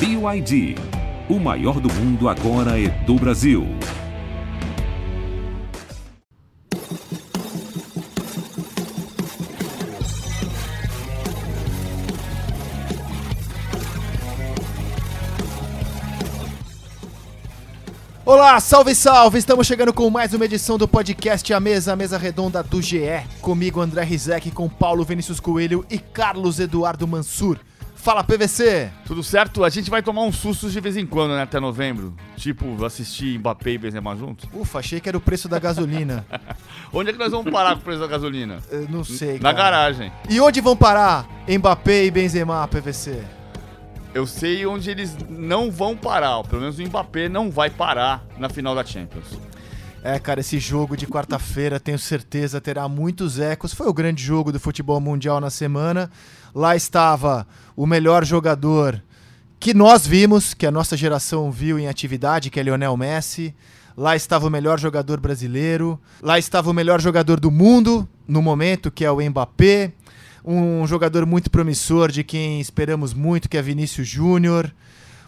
BYD. O maior do mundo agora é do Brasil. Olá, salve, salve! Estamos chegando com mais uma edição do podcast A Mesa, a Mesa Redonda do GE. Comigo, André Rizek, com Paulo Vinícius Coelho e Carlos Eduardo Mansur. Fala, PVC! Tudo certo? A gente vai tomar uns sustos de vez em quando, né? Até novembro. Tipo, assistir Mbappé e Benzema juntos. Ufa, achei que era o preço da gasolina. onde é que nós vamos parar com o preço da gasolina? Eu não sei, Na cara. garagem. E onde vão parar Mbappé e Benzema, PVC? Eu sei onde eles não vão parar. Pelo menos o Mbappé não vai parar na final da Champions. É, cara, esse jogo de quarta-feira, tenho certeza, terá muitos ecos. Foi o grande jogo do futebol mundial na semana. Lá estava o melhor jogador que nós vimos, que a nossa geração viu em atividade, que é Lionel Messi. Lá estava o melhor jogador brasileiro. Lá estava o melhor jogador do mundo no momento, que é o Mbappé. Um jogador muito promissor, de quem esperamos muito, que é Vinícius Júnior.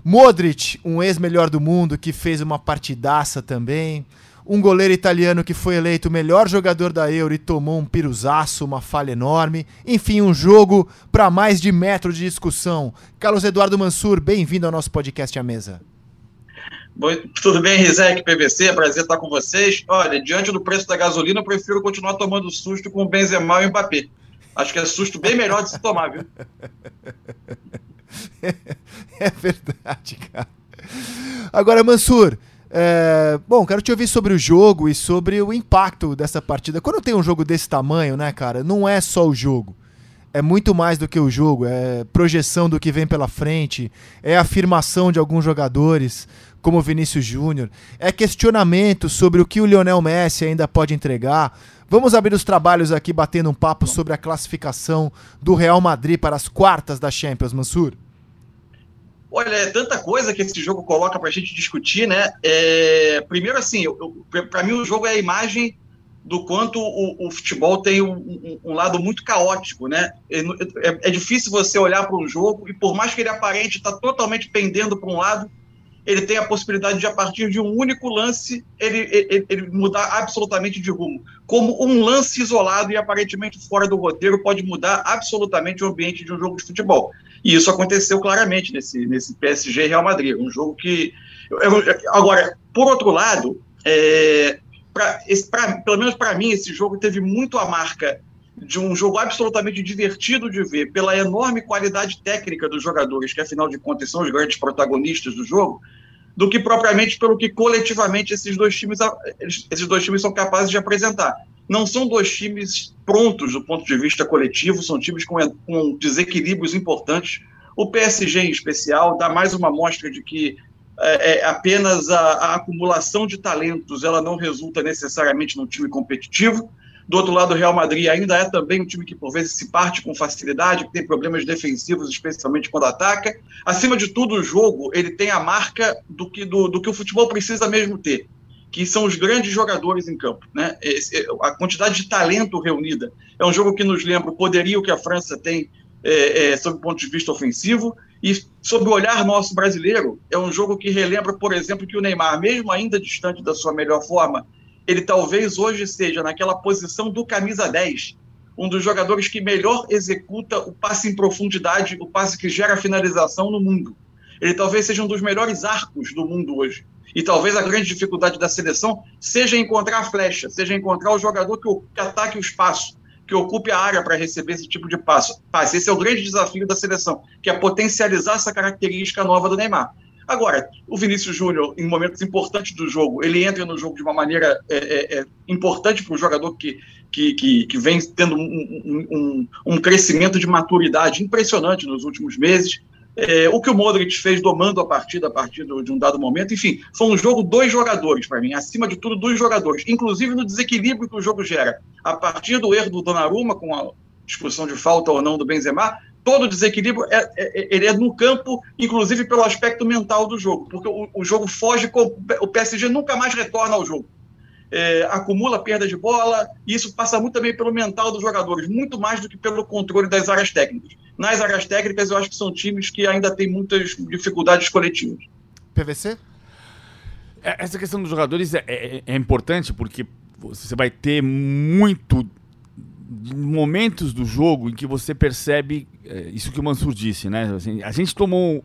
Modric, um ex-melhor do mundo, que fez uma partidaça também. Um goleiro italiano que foi eleito o melhor jogador da Euro e tomou um piruzaço, uma falha enorme. Enfim, um jogo para mais de metro de discussão. Carlos Eduardo Mansur, bem-vindo ao nosso podcast à mesa. Bom, tudo bem, Rizek, PVC? Prazer estar com vocês. Olha, diante do preço da gasolina, eu prefiro continuar tomando susto com o Benzema e o Mbappé. Acho que é susto bem melhor de se tomar, viu? É verdade, cara. Agora, Mansur, é, bom, quero te ouvir sobre o jogo e sobre o impacto dessa partida. Quando tem um jogo desse tamanho, né, cara, não é só o jogo. É muito mais do que o jogo, é projeção do que vem pela frente, é afirmação de alguns jogadores, como o Vinícius Júnior, é questionamento sobre o que o Lionel Messi ainda pode entregar. Vamos abrir os trabalhos aqui batendo um papo sobre a classificação do Real Madrid para as quartas da Champions, Mansur. Olha, é tanta coisa que esse jogo coloca para a gente discutir, né? É, primeiro, assim, para mim o jogo é a imagem do quanto o, o futebol tem um, um, um, lado muito caótico, né? É, é, é difícil você olhar para um jogo e por mais que ele aparente estar tá totalmente pendendo para um lado, ele tem a possibilidade de, a partir de um único lance, ele, ele, ele, mudar absolutamente de rumo. Como um lance isolado e aparentemente fora do roteiro pode mudar absolutamente o ambiente de um jogo de futebol. E isso aconteceu claramente nesse, nesse PSG Real Madrid, um jogo que. Agora, por outro lado, é, pra, esse, pra, pelo menos para mim, esse jogo teve muito a marca de um jogo absolutamente divertido de ver, pela enorme qualidade técnica dos jogadores, que afinal de contas são os grandes protagonistas do jogo, do que propriamente pelo que coletivamente esses dois times, esses dois times são capazes de apresentar. Não são dois times prontos do ponto de vista coletivo, são times com, com desequilíbrios importantes. O PSG, em especial, dá mais uma mostra de que é, é apenas a, a acumulação de talentos ela não resulta necessariamente num time competitivo do outro lado, o Real Madrid ainda é também um time que, por vezes, se parte com facilidade, que tem problemas defensivos, especialmente quando ataca. Acima de tudo, o jogo ele tem a marca do que, do, do que o futebol precisa mesmo ter, que são os grandes jogadores em campo. Né? Esse, a quantidade de talento reunida. É um jogo que nos lembra o poderio que a França tem é, é, sob o ponto de vista ofensivo. E, sob o olhar nosso brasileiro, é um jogo que relembra, por exemplo, que o Neymar, mesmo ainda distante da sua melhor forma, ele talvez hoje seja naquela posição do camisa 10, um dos jogadores que melhor executa o passe em profundidade, o passe que gera finalização no mundo. Ele talvez seja um dos melhores arcos do mundo hoje. E talvez a grande dificuldade da seleção seja encontrar a flecha, seja encontrar o jogador que, que ataque o espaço, que ocupe a área para receber esse tipo de passo. Esse é o grande desafio da seleção, que é potencializar essa característica nova do Neymar. Agora, o Vinícius Júnior, em momentos importantes do jogo, ele entra no jogo de uma maneira é, é, é importante para o jogador que, que, que, que, vem tendo um, um, um, crescimento de maturidade impressionante nos últimos meses. É, o que o Modric fez domando a partida a partir de um dado momento. Enfim, foi um jogo dois jogadores para mim, acima de tudo, dois jogadores, inclusive no desequilíbrio que o jogo gera. A partir do erro do Donnarumma, com a discussão de falta ou não do Benzema, todo desequilíbrio é, é, ele é no campo, inclusive pelo aspecto mental do jogo, porque o, o jogo foge, com, o PSG nunca mais retorna ao jogo. É, acumula perda de bola, e isso passa muito também pelo mental dos jogadores, muito mais do que pelo controle das áreas técnicas. Nas áreas técnicas, eu acho que são times que ainda têm muitas dificuldades coletivas. PVC? É, essa questão dos jogadores é, é, é importante porque você vai ter muito momentos do jogo em que você percebe é, isso que o Mansur disse, né? Assim, a gente tomou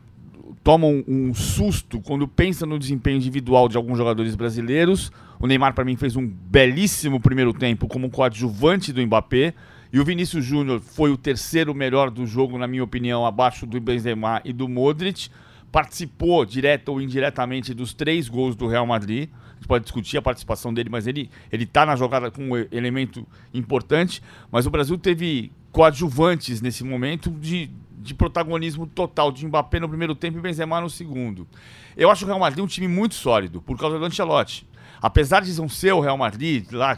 toma um, um, susto quando pensa no desempenho individual de alguns jogadores brasileiros. O Neymar, para mim, fez um belíssimo primeiro tempo como coadjuvante do Mbappé. E o Vinícius Júnior foi o terceiro melhor do jogo, na minha opinião, abaixo do Benzema e do Modric. Participou, direta ou indiretamente, dos três gols do Real Madrid. A gente pode discutir a participação dele, mas ele está na jogada com um elemento importante. Mas o Brasil teve coadjuvantes nesse momento de de protagonismo total de Mbappé no primeiro tempo e Benzema no segundo. Eu acho o Real Madrid um time muito sólido, por causa do Ancelotti. Apesar de não ser o Real Madrid, lá,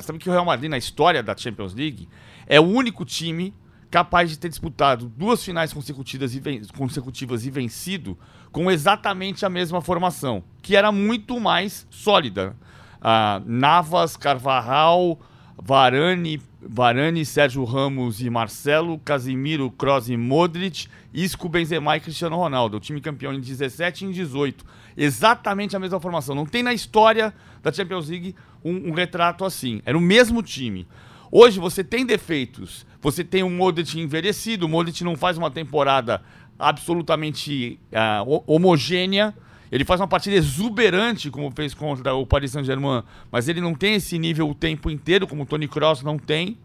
sabe que o Real Madrid, na história da Champions League, é o único time capaz de ter disputado duas finais consecutivas e, consecutivas e vencido com exatamente a mesma formação, que era muito mais sólida. Uh, Navas, Carvajal, Varane, Varane, Sérgio Ramos e Marcelo, Casimiro, Kroos e Modric, Isco, Benzema e Cristiano Ronaldo. O time campeão em 17 e em 18. Exatamente a mesma formação. Não tem na história da Champions League um, um retrato assim. Era o mesmo time. Hoje você tem defeitos. Você tem um Modric envelhecido. O Modric não faz uma temporada absolutamente uh, homogênea. Ele faz uma partida exuberante, como fez contra o Paris Saint-Germain, mas ele não tem esse nível o tempo inteiro, como o Tony Kroos não tem.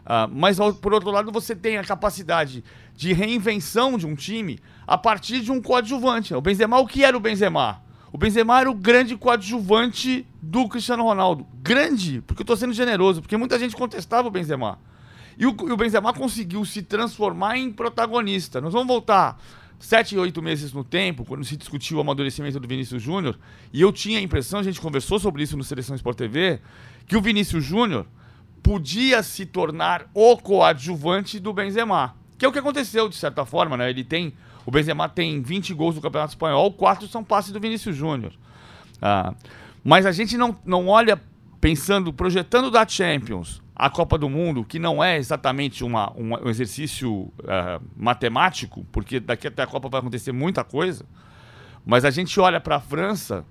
Uh, mas, por outro lado, você tem a capacidade de reinvenção de um time a partir de um coadjuvante. O Benzema, o que era o Benzema? O Benzema era o grande coadjuvante do Cristiano Ronaldo. Grande, porque eu estou sendo generoso, porque muita gente contestava o Benzema. E o, e o Benzema conseguiu se transformar em protagonista. Nós vamos voltar sete, oito meses no tempo, quando se discutiu o amadurecimento do Vinícius Júnior, e eu tinha a impressão, a gente conversou sobre isso no Seleção Sport TV, que o Vinícius Júnior podia se tornar o coadjuvante do Benzema. Que é o que aconteceu, de certa forma, né? Ele tem. O Benzema tem 20 gols no Campeonato Espanhol, quatro são passes do Vinícius Júnior. Ah, mas a gente não, não olha pensando, projetando da Champions a Copa do Mundo, que não é exatamente uma, um exercício uh, matemático, porque daqui até a Copa vai acontecer muita coisa, mas a gente olha para a França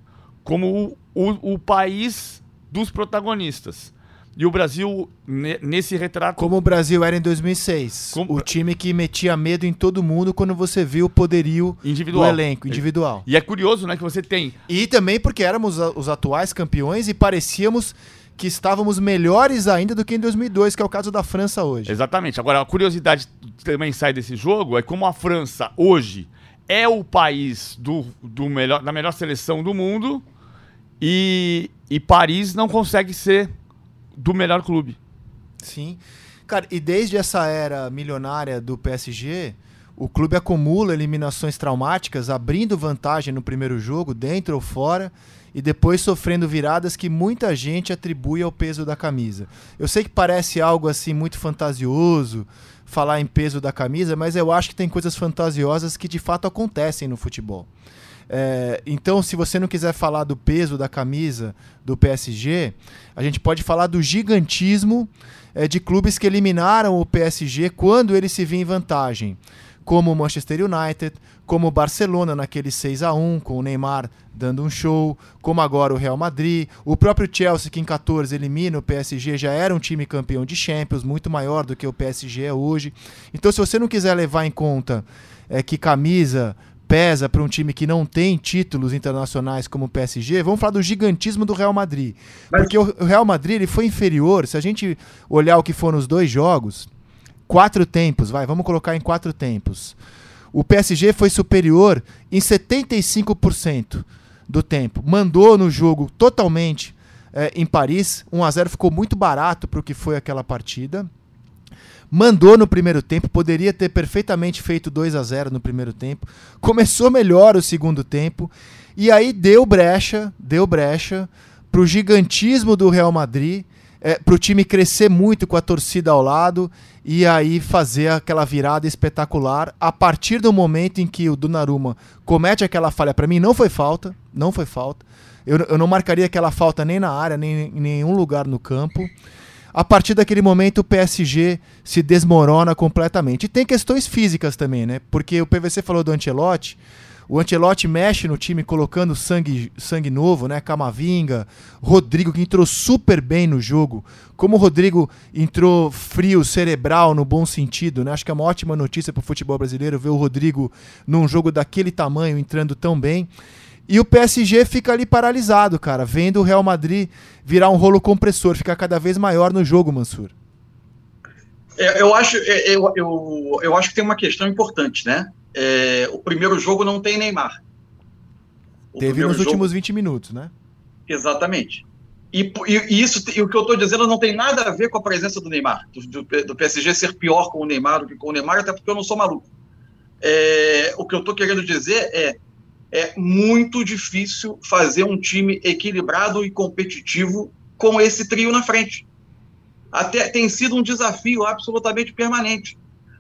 como o, o, o, país dos protagonistas. E o Brasil, nesse retrato. Como o Brasil era em 2006. Como... O time que metia medo em todo mundo quando você viu o poderio individual. do elenco, individual. E é curioso, né, que você tem. E também porque éramos os atuais campeões e parecíamos que estávamos melhores ainda do que em 2002, que é o caso da França hoje. Exatamente. Agora, a curiosidade que também sai desse jogo é como a França hoje é o país do, do melhor, da melhor seleção do mundo e, e Paris não consegue ser do melhor clube. Sim. Cara, e desde essa era milionária do PSG, o clube acumula eliminações traumáticas, abrindo vantagem no primeiro jogo, dentro ou fora e depois sofrendo viradas que muita gente atribui ao peso da camisa. Eu sei que parece algo assim muito fantasioso falar em peso da camisa, mas eu acho que tem coisas fantasiosas que de fato acontecem no futebol. É, então, se você não quiser falar do peso da camisa do PSG, a gente pode falar do gigantismo é, de clubes que eliminaram o PSG quando ele se viu em vantagem, como o Manchester United, como o Barcelona naquele 6 a 1 com o Neymar dando um show, como agora o Real Madrid, o próprio Chelsea que em 14 elimina o PSG já era um time campeão de Champions, muito maior do que o PSG é hoje. Então se você não quiser levar em conta é, que camisa pesa para um time que não tem títulos internacionais como o PSG, vamos falar do gigantismo do Real Madrid. Mas... Porque o Real Madrid ele foi inferior, se a gente olhar o que foram os dois jogos, quatro tempos, vai, vamos colocar em quatro tempos o PSG foi superior em 75% do tempo. Mandou no jogo totalmente é, em Paris. 1 a 0 ficou muito barato para o que foi aquela partida. Mandou no primeiro tempo, poderia ter perfeitamente feito 2 a 0 no primeiro tempo. Começou melhor o segundo tempo e aí deu brecha, deu brecha para o gigantismo do Real Madrid, é, para o time crescer muito com a torcida ao lado e aí fazer aquela virada espetacular a partir do momento em que o Donnarumma comete aquela falha. Para mim não foi falta, não foi falta. Eu, eu não marcaria aquela falta nem na área, nem em nenhum lugar no campo. A partir daquele momento o PSG se desmorona completamente. E tem questões físicas também, né? Porque o PVC falou do Ancelotti, o Ancelotti mexe no time colocando sangue, sangue novo, né? Camavinga, Rodrigo, que entrou super bem no jogo. Como o Rodrigo entrou frio, cerebral, no bom sentido, né? Acho que é uma ótima notícia para o futebol brasileiro ver o Rodrigo num jogo daquele tamanho entrando tão bem. E o PSG fica ali paralisado, cara, vendo o Real Madrid virar um rolo compressor, ficar cada vez maior no jogo, Mansur. É, eu, acho, é, eu, eu, eu acho que tem uma questão importante, né? é, o primeiro jogo não tem Neymar. O Teve nos jogo... últimos 20 minutos, né? Exatamente. E, e, isso, e o que eu estou dizendo não tem nada a ver com a presença do Neymar, do, do, do, PSG ser pior com o Neymar do que com o Neymar, até porque eu não sou maluco. É, o que eu estou querendo dizer é é muito difícil fazer um time equilibrado e competitivo com esse trio na frente. Até tem sido um desafio absolutamente permanente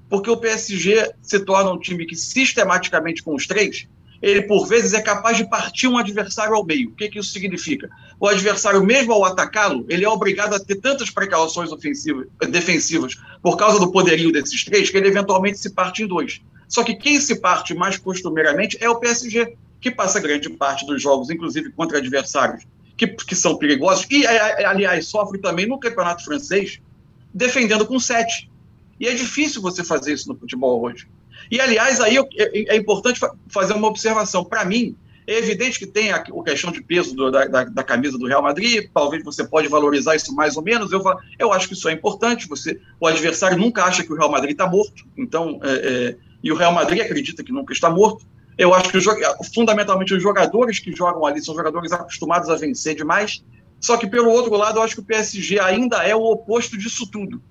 porque o PSG se torna um time que sistematicamente com os três, ele por vezes é capaz de partir um adversário ao meio. O que, que isso significa? O adversário, mesmo ao atacá-lo, ele é obrigado a ter tantas precauções ofensivas, defensivas por causa do poderio desses três, que ele eventualmente se parte em dois. Só que quem se parte mais costumeiramente é o PSG, que passa grande parte dos jogos, inclusive contra adversários que, que são perigosos, e, aliás, sofre também no campeonato francês, defendendo com sete. E é difícil você fazer isso no futebol hoje. E, aliás, aí é, é importante fazer uma observação. Para mim, é evidente que tem a, a questão de peso do, da, da, da, camisa do Real Madrid, talvez você pode valorizar isso mais ou menos. Eu, eu acho que isso é importante. Você, o adversário nunca acha que o Real Madrid está morto, então, é, é, e o Real Madrid acredita que nunca está morto. Eu acho que fundamentalmente os jogadores que jogam ali são jogadores acostumados a vencer demais. Só que, pelo outro lado, eu acho que o PSG ainda é o oposto disso tudo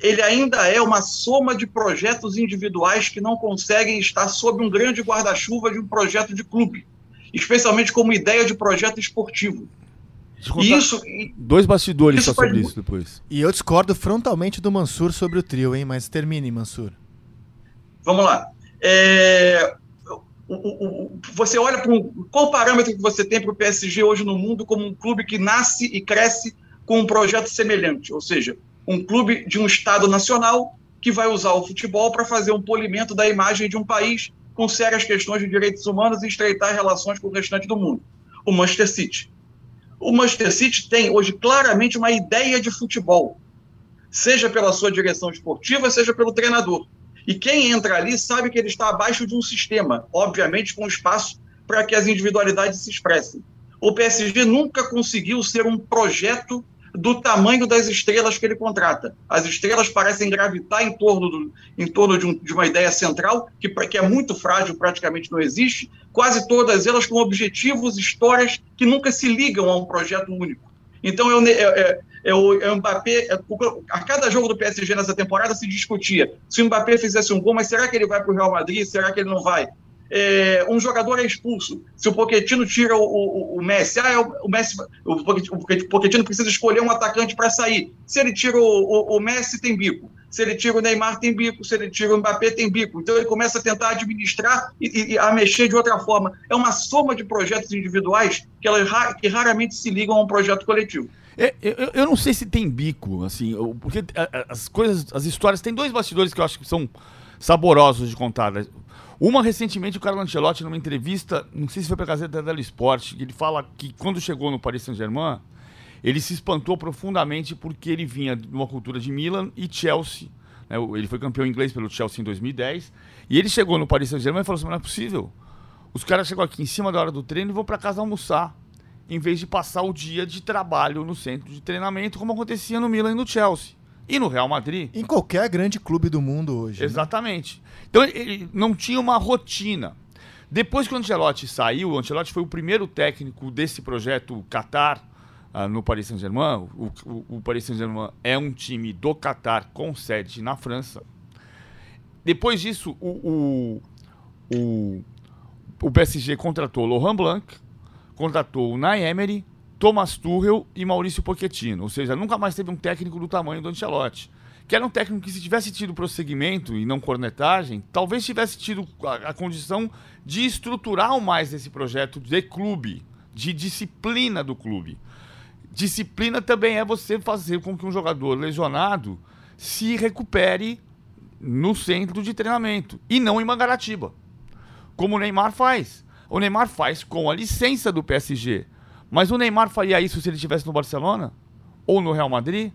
ele ainda é uma soma de projetos individuais que não conseguem estar sob um grande guarda-chuva de um projeto de clube, especialmente como ideia de projeto esportivo. E isso, dois bastidores isso só sobre isso depois. E eu discordo frontalmente do Mansur sobre o trio, hein? Mas termine, Mansur. Vamos lá. É, o, o, você olha para qual parâmetro que você tem para o PSG hoje no mundo como um clube que nasce e cresce com um projeto semelhante, ou seja, um clube de um Estado nacional que vai usar o futebol para fazer um polimento da imagem de um país com sérias questões de direitos humanos e estreitar relações com o restante do mundo. O Manchester City. O Manchester City tem hoje claramente uma ideia de futebol, seja pela sua direção esportiva, seja pelo treinador. E quem entra ali sabe que ele está abaixo de um sistema, obviamente com espaço para que as individualidades se expressem. O PSG nunca conseguiu ser um projeto do tamanho das estrelas que ele contrata. As estrelas parecem gravitar em torno, do, em torno de, um, de, uma ideia central, que, que é muito frágil, praticamente não existe, quase todas elas com objetivos, histórias que nunca se ligam a um projeto único. Então, eu, eu, eu, eu Mbappé, a cada jogo do PSG nessa temporada se discutia se o Mbappé fizesse um gol, mas será que ele vai para o Real Madrid? Será que ele não vai? É, um jogador é expulso. Se o Pochettino tira o, o, o Messi, ah, é o, o Messi, o Pochettino precisa escolher um atacante para sair. Se ele tira o, Messi, tem bico. Se ele tira o Neymar, tem bico. Se ele tira o Mbappé, tem bico. Então ele começa a tentar administrar e, e a mexer de outra forma. É uma soma de projetos individuais que, elas, que raramente se ligam a um projeto coletivo. É, eu, eu, não sei se tem bico, assim, porque as coisas, as histórias, tem dois bastidores que eu acho que são saborosos de contar. Uma recentemente, o Carlo Ancelotti, numa entrevista, não sei se foi para a Gazeta dello Sport, ele fala que quando chegou no Paris Saint-Germain, ele se espantou profundamente porque ele vinha de uma cultura de Milan e Chelsea. Né? Ele foi campeão inglês pelo Chelsea em 2010. E ele chegou no Paris Saint-Germain e falou assim: não é possível. Os caras chegam aqui em cima da hora do treino e vão para casa almoçar, em vez de passar o dia de trabalho no centro de treinamento, como acontecia no Milan e no Chelsea. E no Real Madrid. Em qualquer grande clube do mundo hoje. Né? Exatamente. Né? Então ele não tinha uma rotina. Depois que o Ancelotti saiu, o Ancelotti foi o primeiro técnico desse projeto Qatar uh, no Paris Saint-Germain. O, o, o, Paris Saint-Germain é um time do Qatar com sede na França. Depois disso, o, o, o, o PSG contratou Laurent Blanc, contratou o Nay Emery, Thomas Tuchel e Maurício Pochettino. Ou seja, nunca mais teve um técnico do tamanho do Ancelotti. Que era um técnico que, se tivesse tido prosseguimento e não cornetagem, talvez tivesse tido a, a condição de estruturar mais esse projeto de clube, de disciplina do clube. Disciplina também é você fazer com que um jogador lesionado se recupere no centro de treinamento e não em Mangaratiba, como o Neymar faz. O Neymar faz com a licença do PSG. Mas o Neymar faria isso se ele estivesse no Barcelona ou no Real Madrid?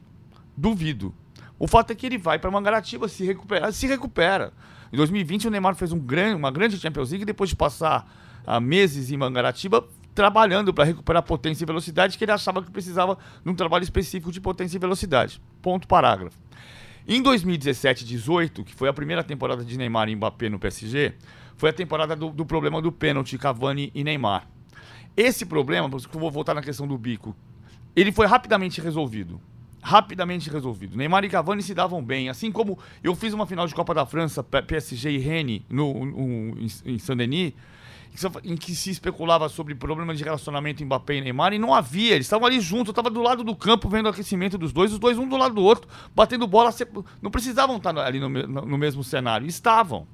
Duvido. O fato é que ele vai para Mangaratiba se recuperar, se recupera. Em 2020 o Neymar fez um grande, uma grande Champions League depois de passar uh, meses em Mangaratiba trabalhando para recuperar potência e velocidade, que ele achava que precisava de um trabalho específico de potência e velocidade. Ponto parágrafo. Em 2017 18, que foi a primeira temporada de Neymar e Mbappé no PSG, foi a temporada do, do problema do pênalti Cavani e Neymar. Esse problema, eu vou voltar na questão do bico, ele foi rapidamente resolvido. Rapidamente resolvido. Neymar e Cavani se davam bem. Assim como eu fiz uma final de Copa da França, PSG e Rennes, no, no, em Saint-Denis, em que se especulava sobre problemas de relacionamento Mbappé e Neymar, e não havia, eles estavam ali juntos, eu estava do lado do campo vendo o aquecimento dos dois, os dois um do lado do outro, batendo bola, não precisavam estar ali no, no mesmo cenário, estavam.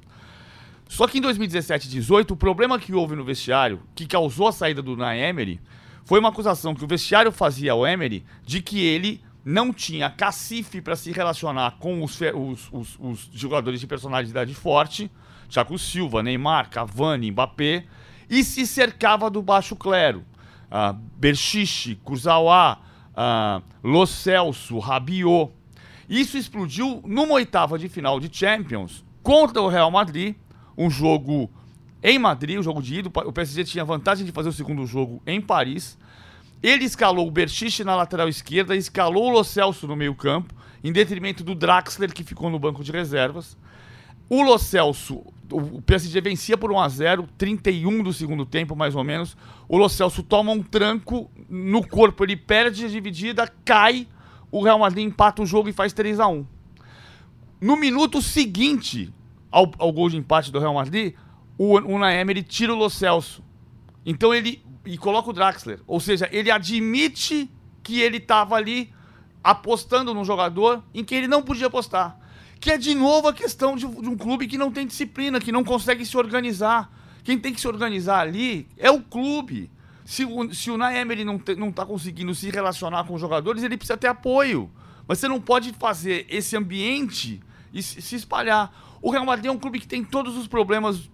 Só que em 2017 e 2018, o problema que houve no vestiário, que causou a saída do Naemery, foi uma acusação que o vestiário fazia ao Emery de que ele não tinha cacife para se relacionar com os, os, os, os jogadores de personalidade forte, Thiago Silva, Neymar, Cavani, Mbappé, e se cercava do baixo clero. Uh, Berchiche, Kurzawa, uh, Lo Celso, Rabiot. Isso explodiu numa oitava de final de Champions contra o Real Madrid, um jogo em Madrid, um jogo de ida. O PSG tinha vantagem de fazer o segundo jogo em Paris. Ele escalou o Berchiche na lateral esquerda, escalou o Lo Celso no meio campo, em detrimento do Draxler, que ficou no banco de reservas. O Lo Celso, o PSG vencia por 1 a 0 31 do segundo tempo, mais ou menos. O Lo Celso toma um tranco no corpo, ele perde a dividida, cai. O Real Madrid empata o jogo e faz 3 a 1 No minuto seguinte ao, ao gol de empate do Real Madrid, o Unai Emery tira o Lo Celso. Então ele e coloca o Draxler. Ou seja, ele admite que ele estava ali apostando num jogador em que ele não podia apostar. Que é de novo a questão de, de, um clube que não tem disciplina, que não consegue se organizar. Quem tem que se organizar ali é o clube. Se o, se o Naemery não, te, não tá conseguindo se relacionar com os jogadores, ele precisa ter apoio. Mas você não pode fazer esse ambiente e se, se espalhar. O Real Madrid é um clube que tem todos os problemas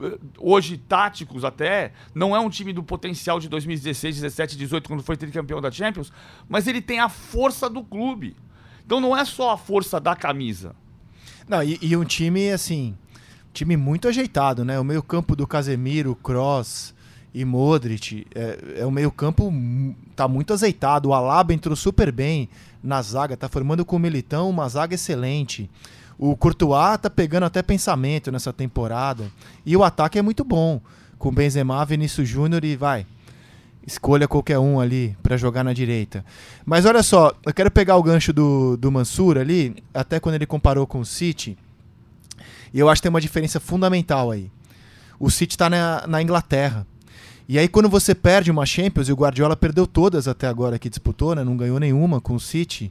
eh, hoje táticos até, não é um time do potencial de 2016, 17, 18, quando foi tricampeão da Champions, mas ele tem a força do clube. Então não é só a força da camisa. Não, e, e um time, assim, time muito ajeitado, né? O meio campo do Casemiro, Cross e Modric, é, é o meio campo tá muito azeitado. O Alaba entrou super bem na zaga, tá formando com o Militão uma zaga excelente. O Courtois tá pegando até pensamento nessa temporada. E o ataque é muito bom. Com Benzema, Vinícius Júnior e vai. Escolha qualquer um ali para jogar na direita. Mas olha só, eu quero pegar o gancho do, do Mansur ali, até quando ele comparou com o City. E eu acho que tem uma diferença fundamental aí. O City está na, na Inglaterra. E aí, quando você perde uma Champions, e o Guardiola perdeu todas até agora que disputou, né? não ganhou nenhuma com o City.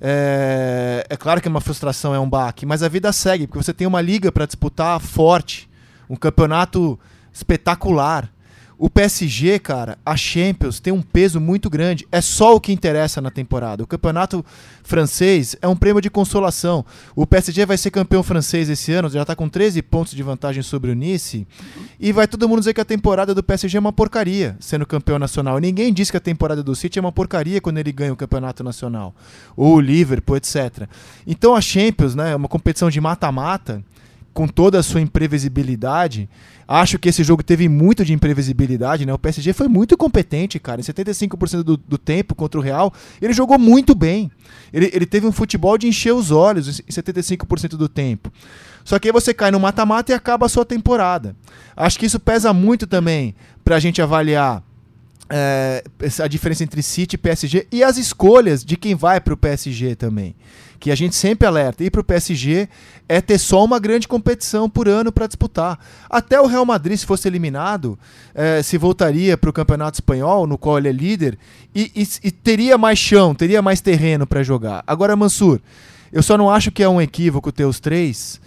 É, é claro que uma frustração é um baque, mas a vida segue, porque você tem uma liga para disputar forte, um campeonato espetacular. O PSG, cara, a Champions tem um peso muito grande. É só o que interessa na temporada. O campeonato francês é um prêmio de consolação. O PSG vai ser campeão francês esse ano, já está com 13 pontos de vantagem sobre o Nice. E vai todo mundo dizer que a temporada do PSG é uma porcaria, sendo campeão nacional. Ninguém diz que a temporada do City é uma porcaria quando ele ganha o campeonato nacional. Ou o Liverpool, etc. Então a Champions, né, é uma competição de mata-mata com toda a sua imprevisibilidade. Acho que esse jogo teve muito de imprevisibilidade, né? O PSG foi muito competente, cara. Em 75% do, do tempo contra o Real, ele jogou muito bem. Ele, ele teve um futebol de encher os olhos em 75% do tempo. Só que aí você cai no mata-mata e acaba a sua temporada. Acho que isso pesa muito também para a gente avaliar é, a diferença entre City e PSG e as escolhas de quem vai para o PSG também que a gente sempre alerta, ir para o PSG é ter só uma grande competição por ano para disputar. Até o Real Madrid, se fosse eliminado, é, se voltaria para o Campeonato Espanhol, no qual ele é líder, e, e, e teria mais chão, teria mais terreno para jogar. Agora, Mansur, eu só não acho que é um equívoco ter os três,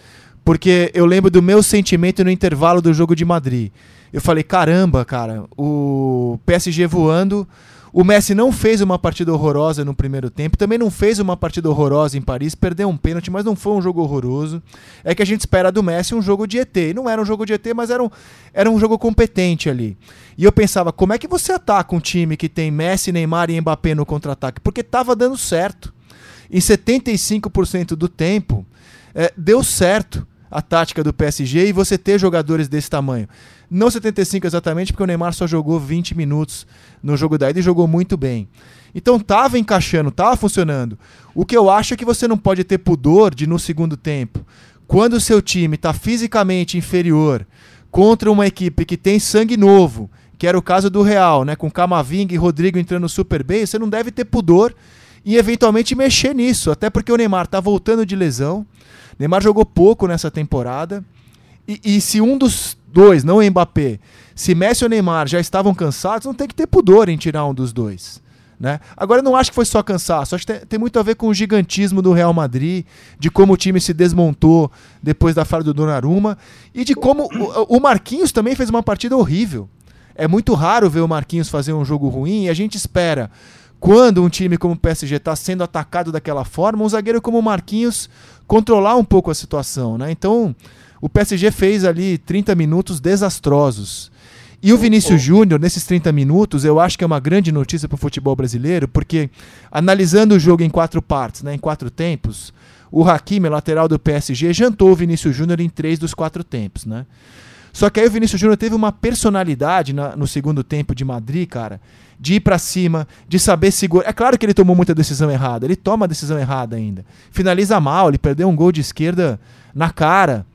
porque eu lembro do meu sentimento no intervalo do jogo de Madrid. Eu falei, caramba, cara, o PSG voando, O Messi não fez uma partida horrorosa no primeiro tempo, também não fez uma partida horrorosa em Paris, perdeu um pênalti, mas não foi um jogo horroroso. É que a gente espera do Messi um jogo de ET. E não era um jogo de ET, mas era um, era um jogo competente ali. E eu pensava, como é que você ataca um time que tem Messi, Neymar e Mbappé no contra-ataque? Porque estava dando certo. Em 75% do tempo, é, deu certo a tática do PSG e você ter jogadores desse tamanho. Não 75 exatamente, porque o Neymar só jogou 20 minutos no jogo da ida e jogou muito bem. Então tava encaixando, tava funcionando. O que eu acho é que você não pode ter pudor de no segundo tempo, quando o seu time está fisicamente inferior contra uma equipe que tem sangue novo, que era o caso do Real, né, com Camavinga e Rodrigo entrando super bem, você não deve ter pudor e eventualmente mexer nisso, até porque o Neymar tá voltando de lesão. Neymar jogou pouco nessa temporada. E, e, se um dos dois, não o Mbappé, se Messi ou Neymar já estavam cansados, não tem que ter pudor em tirar um dos dois. Né? Agora não acho que foi só cansaço, acho que tem, tem, muito a ver com o gigantismo do Real Madrid, de como o time se desmontou depois da falha do Donnarumma e de como o, o Marquinhos também fez uma partida horrível. É muito raro ver o Marquinhos fazer um jogo ruim e a gente espera quando um time como o PSG está sendo atacado daquela forma, um zagueiro como o Marquinhos controlar um pouco a situação, né? Então, o PSG fez ali 30 minutos desastrosos. E o Vinícius. Júnior, nesses 30 minutos, eu acho que é uma grande notícia para o futebol brasileiro, porque analisando o jogo em quatro partes, né, em quatro tempos, o Hakimi, lateral do PSG, jantou o Vinícius Júnior em três dos quatro tempos. Né? Só que aí o Vinícius Júnior teve uma personalidade na, no segundo tempo de Madrid, cara, de ir para cima, de saber segurar. É claro que ele tomou muita decisão errada, ele toma a decisão errada ainda. Finaliza mal, ele perdeu um gol de esquerda na cara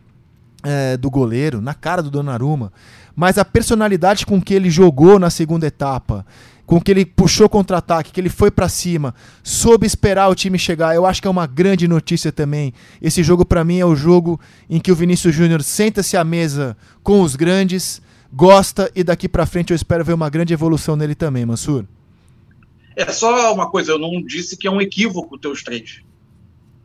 é, do goleiro, na cara do Donnarumma mas a personalidade com que ele jogou na segunda etapa, com que ele puxou contra-ataque, que ele foi para cima, soube esperar o time chegar. Eu acho que é uma grande notícia também. Esse jogo para mim é o jogo em que o Vinícius Júnior senta-se à mesa com os grandes, gosta e daqui para frente eu espero ver uma grande evolução nele também, Mansur. É só uma coisa, eu não disse que é um equívoco teus três.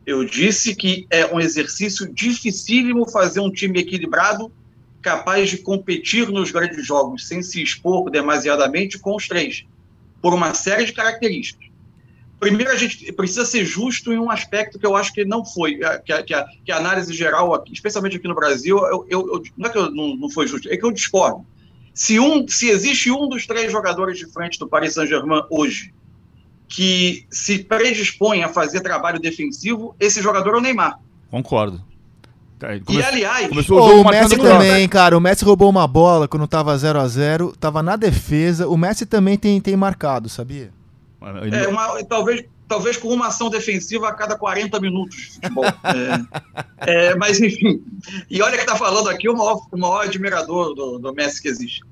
Eu disse que é um exercício dificílimo fazer um time equilibrado capaz de competir nos grandes jogos sem se expor demasiadamente com os três, por uma série de características. Primeiro, a gente precisa ser justo em um aspecto que eu acho que não foi, que a, que a, que a análise geral, especialmente aqui no Brasil, eu, eu, eu, não é que não, não foi justo, é que eu discordo. Se, um, se existe um dos três jogadores de frente do Paris Saint-Germain hoje que se predispõe a fazer trabalho defensivo, esse jogador é o Neymar. Concordo. Come... E aliás, Começou o, o Messi também, cara. O Messi roubou uma bola quando tava 0 a 0 tava na defesa. O Messi também tem, tem marcado, sabia? É, uma, talvez, talvez com uma ação defensiva a cada 40 minutos de futebol. é, é, mas, enfim. E olha que tá falando aqui o maior, o maior admirador do, do Messi que existe.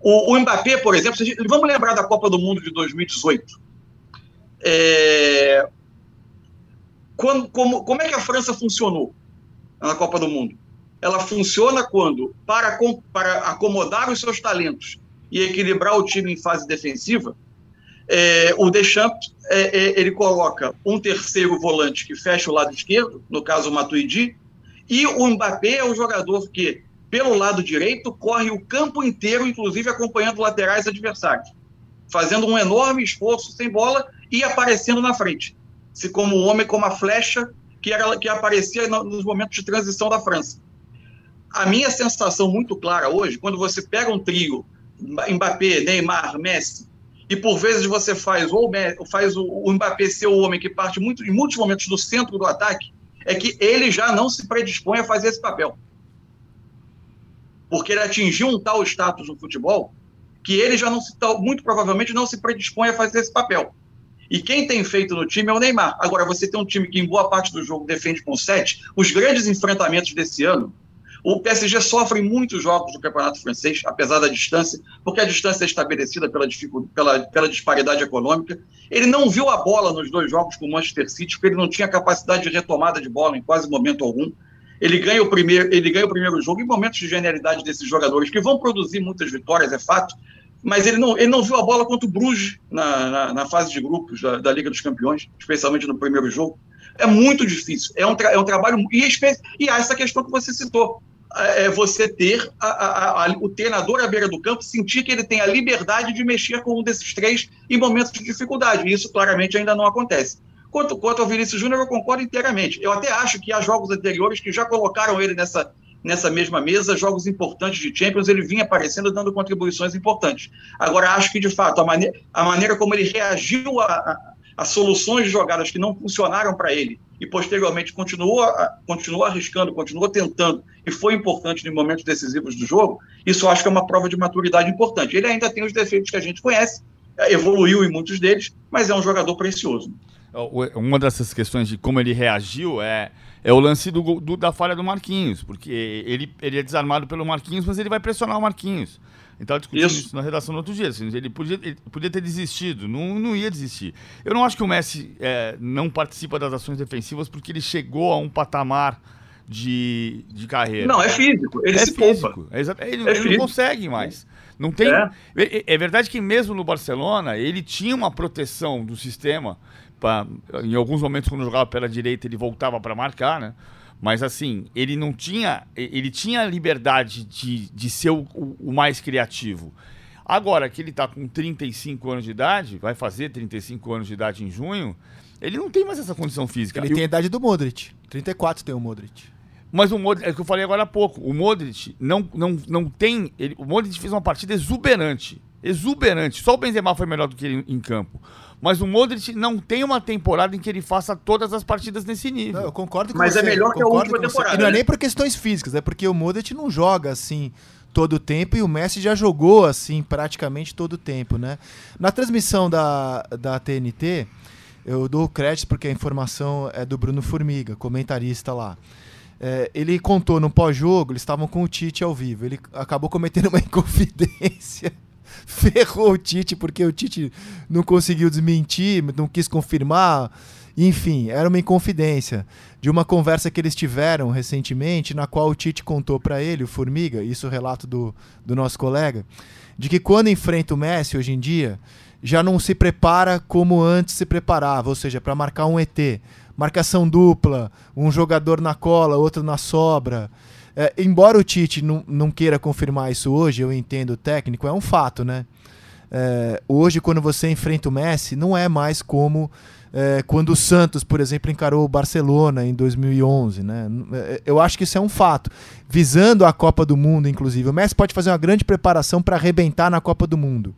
O, o Mbappé, por exemplo, vamos lembrar da Copa do Mundo de 2018. É, quando, como, como é que a França funcionou? na Copa do Mundo. Ela funciona quando, para, para acomodar os seus talentos e equilibrar o time em fase defensiva, é, o Deschamps é, é, ele coloca um terceiro volante que fecha o lado esquerdo, no caso o Matuidi, e o Mbappé é o jogador que, pelo lado direito, corre o campo inteiro, inclusive acompanhando laterais adversários, fazendo um enorme esforço sem bola e aparecendo na frente, se como homem, como a flecha que, era, que aparecia nos momentos de transição da França. A minha sensação muito clara hoje, quando você pega um trio, Mbappé, Neymar, Messi, e por vezes você faz, ou faz o, o Mbappé ser o homem que parte muito, em muitos momentos do centro do ataque, é que ele já não se predispõe a fazer esse papel. Porque ele atingiu um tal status no futebol que ele já não se, muito provavelmente não se predispõe a fazer esse papel. E quem tem feito no time é o Neymar. Agora, você tem um time que em boa parte do jogo defende com sete. Os grandes enfrentamentos desse ano, o PSG sofre muitos jogos do Campeonato Francês, apesar da distância, porque a distância é estabelecida pela, pela, pela disparidade econômica. Ele não viu a bola nos dois jogos com o Manchester City, porque ele não tinha capacidade de retomada de bola em quase momento algum. Ele ganha o primeiro, ele ganha o primeiro jogo em momentos de genialidade desses jogadores que vão produzir muitas vitórias, é fato, mas ele não, ele não viu a bola contra o Bruges na, na, na fase de grupos da, da, Liga dos Campeões, especialmente no primeiro jogo. É muito difícil. É um, é um trabalho. E, e há essa questão que você citou. é, você ter a, a, a, o treinador à beira do campo sentir que ele tem a liberdade de mexer com um desses três em momentos de dificuldade. E isso claramente ainda não acontece. Quanto, quanto ao Vinícius Júnior, eu concordo inteiramente. Eu até acho que há jogos anteriores que já colocaram ele nessa, nessa mesma mesa, jogos importantes de Champions, ele vinha aparecendo dando contribuições importantes. Agora, acho que, de fato, a, mane a maneira como ele reagiu a, a, a soluções de jogadas que não funcionaram para ele e posteriormente continuou, continuou arriscando, continuou tentando e foi importante em momentos decisivos do jogo, isso acho que é uma prova de maturidade importante. Ele ainda tem os defeitos que a gente conhece, evoluiu em muitos deles, mas é um jogador precioso. Uma dessas questões de como ele reagiu é, é o lance do, do, da falha do Marquinhos, porque ele, ele é desarmado pelo Marquinhos, mas ele vai pressionar o Marquinhos. Então, discutindo isso. isso na redação no outro dia. Assim, ele, podia, ele podia ter desistido, não, não ia desistir. Eu não acho que o Messi é, não participa das ações defensivas porque ele chegou a um patamar de, de carreira. Não, é físico. Ele é se físico. É, ele, é ele não consegue mais. Não tem. É. é. É, verdade que mesmo no Barcelona ele tinha uma proteção do sistema. Pra, em alguns momentos, quando jogava pela direita, ele voltava para marcar, né? Mas assim, ele não tinha. Ele tinha a liberdade de, de ser o, o, mais criativo. Agora que ele está com 35 anos de idade, vai fazer 35 anos de idade em junho, ele não tem mais essa condição física. Ele e tem a idade do Modric. 34 tem o Modric. Mas o Modric, é o que eu falei agora há pouco, o Modric não, não, não tem. Ele, o Modric fez uma partida exuberante. Exuberante. Só o Benzema foi melhor do que ele em campo. Mas o Modric não tem uma temporada em que ele faça todas as partidas nesse nível. Não, eu concordo com Mas você. Mas é melhor que a última temporada. E não é né? nem por questões físicas, é porque o Modric não joga assim todo o tempo e o Messi já jogou assim praticamente todo o tempo, né? Na transmissão da, da TNT, eu dou crédito porque a informação é do Bruno Formiga, comentarista lá. É, ele contou no pós-jogo, eles estavam com o Tite ao vivo. Ele acabou cometendo uma inconfidência ferrou o Tite, porque o Tite não conseguiu desmentir, não quis confirmar. Enfim, era uma inconfidência de uma conversa que eles tiveram recentemente, na qual o Tite contou para ele, o Formiga, isso é o relato do, do nosso colega, de que quando enfrenta o Messi hoje em dia, já não se prepara como antes se preparava, ou seja, para marcar um ET. Marcação dupla, um jogador na cola, outro na sobra. É, embora o Tite não, não queira confirmar isso hoje, eu entendo o técnico, é um fato, né? É, hoje, quando você enfrenta o Messi, não é mais como é, quando o Santos, por exemplo, encarou o Barcelona em 2011. Né? É, eu acho que isso é um fato. Visando a Copa do Mundo, inclusive. O Messi pode fazer uma grande preparação para arrebentar na Copa do Mundo.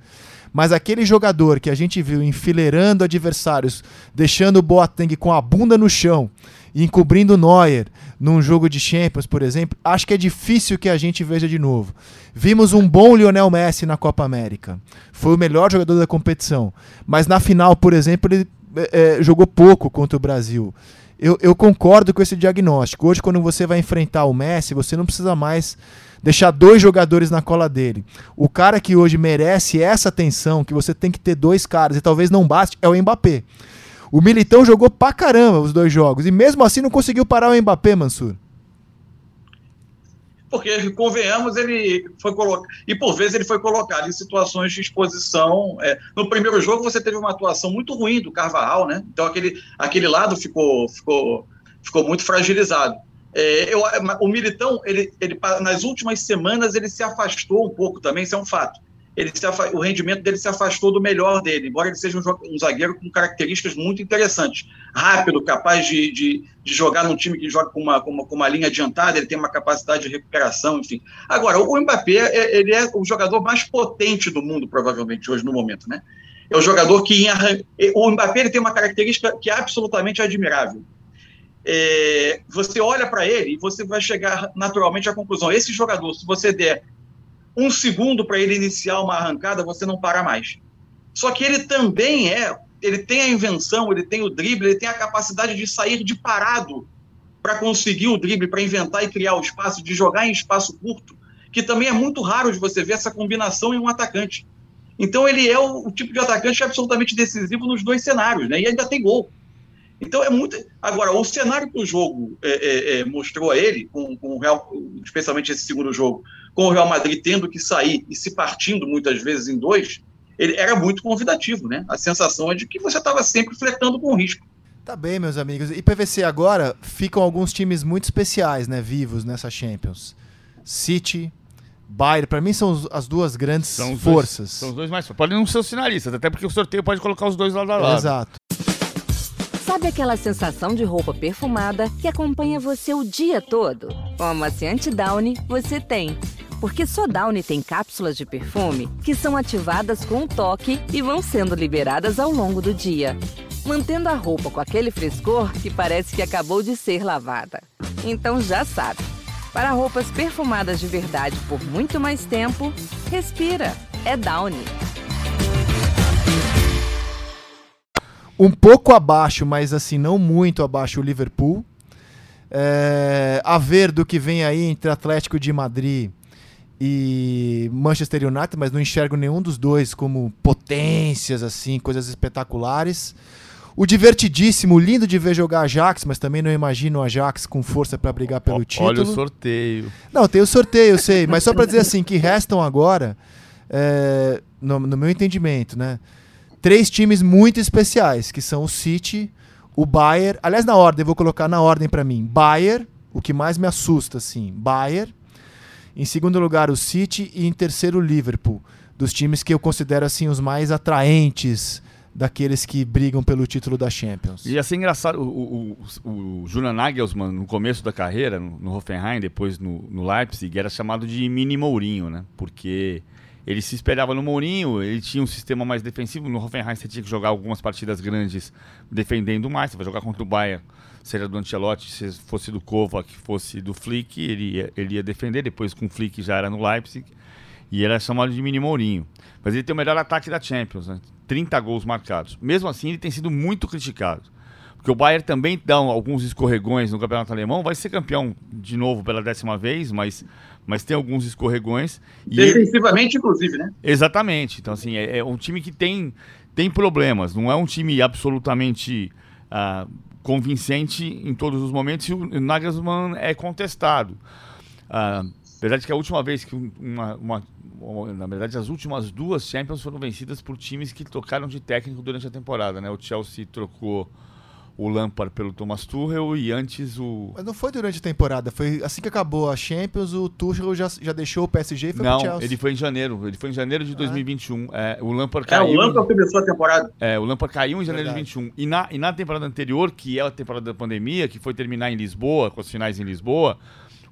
Mas aquele jogador que a gente viu enfileirando adversários, deixando o Boateng com a bunda no chão e encobrindo o Neuer num jogo de Champions, por exemplo, acho que é difícil que a gente veja de novo. Vimos um bom Lionel Messi na Copa América. Foi o melhor jogador da competição. Mas na final, por exemplo, ele é, jogou pouco contra o Brasil. Eu, eu concordo com esse diagnóstico. Hoje, quando você vai enfrentar o Messi, você não precisa mais deixar dois jogadores na cola dele. O cara que hoje merece essa atenção, que você tem que ter dois caras e talvez não baste, é o Mbappé. O Militão jogou pra caramba os dois jogos. E mesmo assim não conseguiu parar o Mbappé, Mansur. Porque, convenhamos, ele foi colocado. E por vezes ele foi colocado em situações de exposição. É... No primeiro jogo você teve uma atuação muito ruim do Carvajal, né? Então aquele, aquele lado ficou, ficou, ficou muito fragilizado. É, eu, o Militão, ele, ele, nas últimas semanas, ele se afastou um pouco também, isso é um fato ele se, o rendimento dele se afastou do melhor dele, embora ele seja um, um zagueiro com características muito interessantes. Rápido, capaz de, de, de, jogar num time que joga com uma, com uma, com, uma, linha adiantada, ele tem uma capacidade de recuperação, enfim. Agora, o Mbappé, é, ele é o jogador mais potente do mundo, provavelmente, hoje no momento, né? É o jogador que... O Mbappé ele tem uma característica que é absolutamente admirável. É, você olha para ele e você vai chegar naturalmente à conclusão: esse jogador, se você der um segundo para ele iniciar uma arrancada, você não para mais. Só que ele também é, ele tem a invenção, ele tem o drible, ele tem a capacidade de sair de parado para conseguir o drible, para inventar e criar o espaço, de jogar em espaço curto, que também é muito raro de você ver essa combinação em um atacante. Então ele é o, o tipo de atacante absolutamente decisivo nos dois cenários, né? E ainda tem gol. Então é muito. Agora, o cenário que o jogo é, é, é, mostrou a ele, com, com o Real, especialmente esse segundo jogo, com o Real Madrid tendo que sair e se partindo muitas vezes em dois, ele era muito convidativo, né? A sensação é de que você estava sempre flertando com o risco. Tá bem, meus amigos. E PVC agora ficam alguns times muito especiais, né, vivos nessa Champions. City, Bayern, para mim são as duas grandes São forças. Dois, são os dois mais Podem não ser os finalistas, até porque o sorteio pode colocar os dois lado a lado. Exato. Sabe aquela sensação de roupa perfumada que acompanha você o dia todo? Com a amaciante Downy você tem. Porque só Downy tem cápsulas de perfume que são ativadas com um toque e vão sendo liberadas ao longo do dia, mantendo a roupa com aquele frescor que parece que acabou de ser lavada. Então já sabe, para roupas perfumadas de verdade por muito mais tempo, respira, é Downy. Um pouco abaixo, mas assim, não muito abaixo o Liverpool. É, a ver do que vem aí entre Atlético de Madrid e Manchester United, mas não enxergo nenhum dos dois como potências, assim, coisas espetaculares. O divertidíssimo, lindo de ver jogar Ajax, mas também não imagino o Ajax com força para brigar pelo Ó, título. Olha o sorteio. Não, tem o sorteio, eu sei, mas só para dizer assim, que restam agora, é, no, no meu entendimento, né? Três times muito especiais, que são o City, o Bayern. Aliás, na ordem, vou colocar na ordem para mim. Bayern, o que mais me assusta, assim, Bayern. Em segundo lugar, o City. E em terceiro, o Liverpool. Dos times que eu considero, assim, os mais atraentes daqueles que brigam pelo título da Champions. Ia ser engraçado, o, o, o, o Julian Nagelsmann, no começo da carreira, no, no Hoffenheim, depois no, no Leipzig, era chamado de mini Mourinho, né? Porque ele se espelhava no Mourinho, ele tinha um sistema mais defensivo. No Hoffenheim você tinha que jogar algumas partidas grandes defendendo mais. Você vai jogar contra o Bayern, seja do Ancelotti, se fosse do Kovac, fosse do Flick, ele ia, ele ia defender. Depois com o Flick já era no Leipzig. E ele era chamado de mini Mourinho. Mas ele tem o melhor ataque da Champions, né? 30 gols marcados. Mesmo assim, ele tem sido muito criticado. Porque o Bayern também dá alguns escorregões no campeonato alemão, vai ser campeão de novo pela décima vez, mas, mas tem alguns escorregões. E Defensivamente, ele... inclusive, né? Exatamente. Então, assim, é, é, um time que tem, tem problemas. Não é um time absolutamente uh, convincente em todos os momentos e o Nagelsmann é contestado. Uh, verdade que a última vez que uma, uma, uma, na verdade as últimas duas Champions foram vencidas por times que tocaram de técnico durante a temporada, né? O Chelsea trocou o Lampard pelo Thomas Tuchel e antes o Mas não foi durante a temporada, foi assim que acabou a Champions, o Tuchel já, já deixou o PSG e foi não, pro Chelsea. ele foi em janeiro, ele foi em janeiro de 2021. Ah. É, o Lampard é, caiu. o Lampard começou a temporada. É, o Lampard caiu em janeiro Verdade. de 21. E na, e na temporada anterior, que é a temporada da pandemia, que foi terminar em Lisboa, com as finais em Lisboa,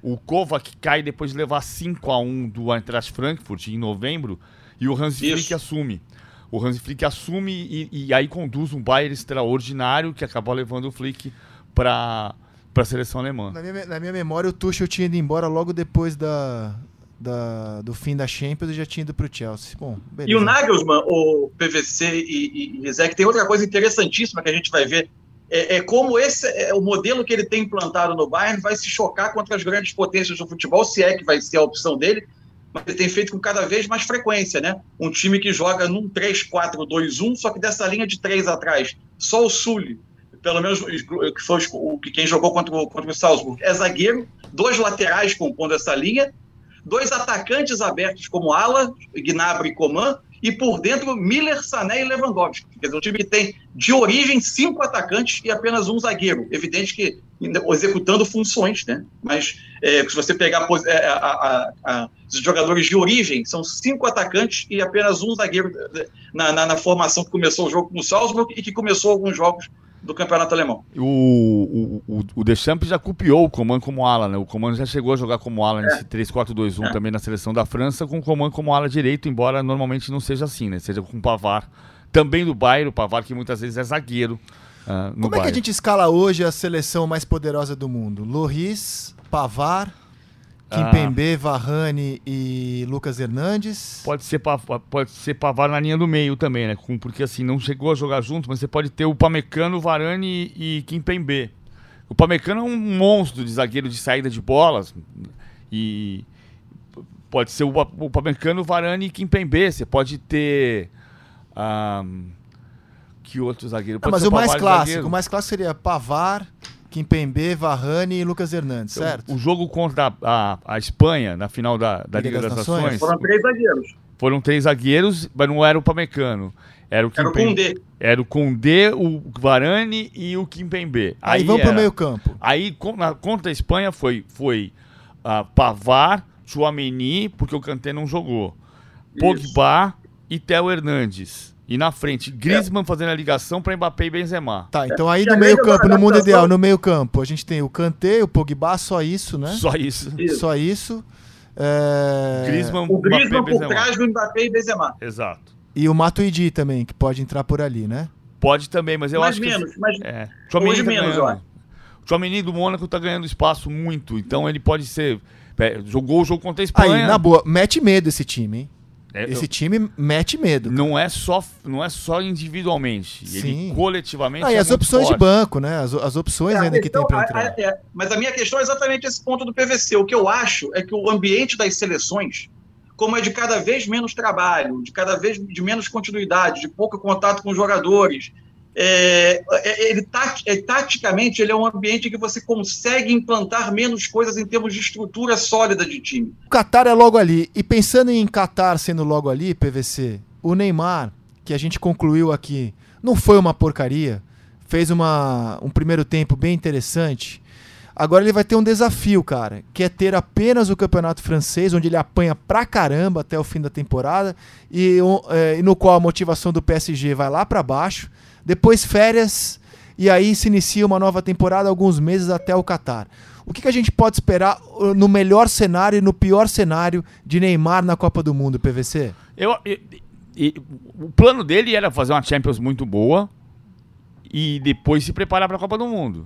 o Kovac cai depois de levar 5 a 1 do Eintracht Frankfurt em novembro e o Hans. Flick assume. O Hans Flick assume e, e aí conduz um Bayern extraordinário que acabou levando o Flick para a seleção alemã. Na minha, na minha memória, o Tuchel tinha ido embora logo depois da, da, do fim da Champions e já tinha ido pro Chelsea. Bom, beleza. E o Nagelsmann, o PVC e, e Rizek, tem outra coisa interessantíssima que a gente vai ver. É, é como esse é o modelo que ele tem implantado no Bayern vai se chocar contra as grandes potências do futebol, se é que vai ser a opção dele, mas ele tem feito com cada vez mais frequência, né? Um time que joga num 3-4-2-1, só que dessa linha de três atrás. Só o Sully, pelo menos que foi o que quem jogou contra o, contra o Salzburg, é zagueiro, dois laterais compondo essa linha, dois atacantes abertos como Ala, Gnabry e Coman, e por dentro Miller, Sané e Lewandowski. Quer dizer, um time que tem de origem cinco atacantes e apenas um zagueiro. Evidente que executando funções, né? Mas é, se você pegar é, a, a, a, os jogadores de origem, são cinco atacantes e apenas um zagueiro na, na, na formação que começou o jogo com o Salzburg e que começou alguns jogos do campeonato alemão. O, o, o Deschamps já copiou o Coman como ala, né? O Coman já chegou a jogar como ala nesse 3-4-2-1 É. também na seleção da França, com o Coman como ala direito, embora normalmente não seja assim, né? Seja com o Pavar, também do Bayern, o Pavar que muitas vezes é zagueiro ah, no Como é que a gente escala hoje a seleção mais poderosa do mundo? Loris, Pavar, Kimpembe, Varane e Lucas Hernandes. Pode ser, pode ser Pavar na linha do meio também, né? Porque assim, não chegou a jogar junto, mas você pode ter o Pamecano, o Varane e, Kimpembe. O Pamecano é um monstro de zagueiro de saída de bolas. E pode ser o, Pa- o Pamecano, o Varane e Kimpembe. Você pode ter. ah, que outro zagueiro? Não, Pode mas ser o mais clássico, zagueiro. o mais clássico seria Pavar, Kimpembe, Varane e Lucas Hernandes, certo? O jogo contra a, a- a Espanha, na final da, da Liga, das, Nações, Foram três zagueiros. foram três zagueiros, mas não era o Pamecano. Era o Era o Kimpembe. Koundé. Era o Condé, o Varane e o Kimpembe. Aí, vamos era- pro meio campo. Aí, na- contra a Espanha, foi, foi ah, Pavar, Chouameni, porque o Kanté não jogou. Pogba e Theo Hernandes. E na frente, Griezmann fazendo a ligação para Mbappé e Benzema. Tá, então aí E no a meio grande campo, no mundo ideal, no meio campo, a gente tem o Kanté, o Pogba, só isso, né? Só isso. Isso. Só isso. É, Griezmann, O Griezmann Mbappé por trás do Mbappé e Benzema. Exato. E o Matuidi também, que pode entrar por ali, né? Pode também, mas eu mais acho menos, que... mas É. Hoje tá menos, eu ganhando. acho. O Tchouameni do Mônaco tá ganhando espaço muito, então ele pode ser... é, Jogou o jogo contra a Aí, Espanha. na boa, mete medo esse time, hein? É, Esse eu- time mete medo. não é só não é só individualmente, Sim. ele coletivamente Ah, e é as muito opções de forte. banco, né? As, as opções É, ainda que tem questão- pra a- entrar. a- é, mas a minha questão é exatamente esse ponto do PVC. O que eu acho é que o ambiente das seleções, como é de cada vez menos trabalho, de cada vez de menos continuidade, de pouco contato com os jogadores, é, é- ele tat- é, taticamente ele é um ambiente que você consegue implantar menos coisas em termos de estrutura sólida de time. O Qatar é logo ali. E pensando em Qatar sendo logo ali, PVC, o Neymar, que a gente concluiu aqui, não foi uma porcaria. Fez uma, um primeiro tempo bem interessante. Agora ele vai ter um desafio, cara, que é ter apenas o campeonato francês, onde ele apanha pra caramba até o fim da temporada, e, é, no qual a motivação do PSG vai lá pra baixo. Depois férias, e aí se inicia uma nova temporada, alguns meses até o Qatar. O que, que a gente pode esperar uh, no melhor cenário e no pior cenário de Neymar na Copa do Mundo, PVC? Eu, o plano dele era fazer uma Champions muito boa e depois se preparar para a Copa do Mundo.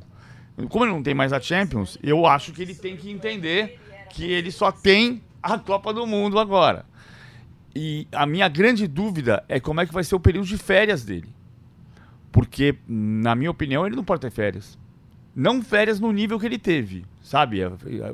Como ele não tem mais a Champions, eu acho que ele tem que entender que ele só tem a Copa do Mundo agora. E a minha grande dúvida é como é que vai ser o período de férias dele. Porque, na minha opinião, ele não pode ter férias. Não férias no nível que ele teve, sabe?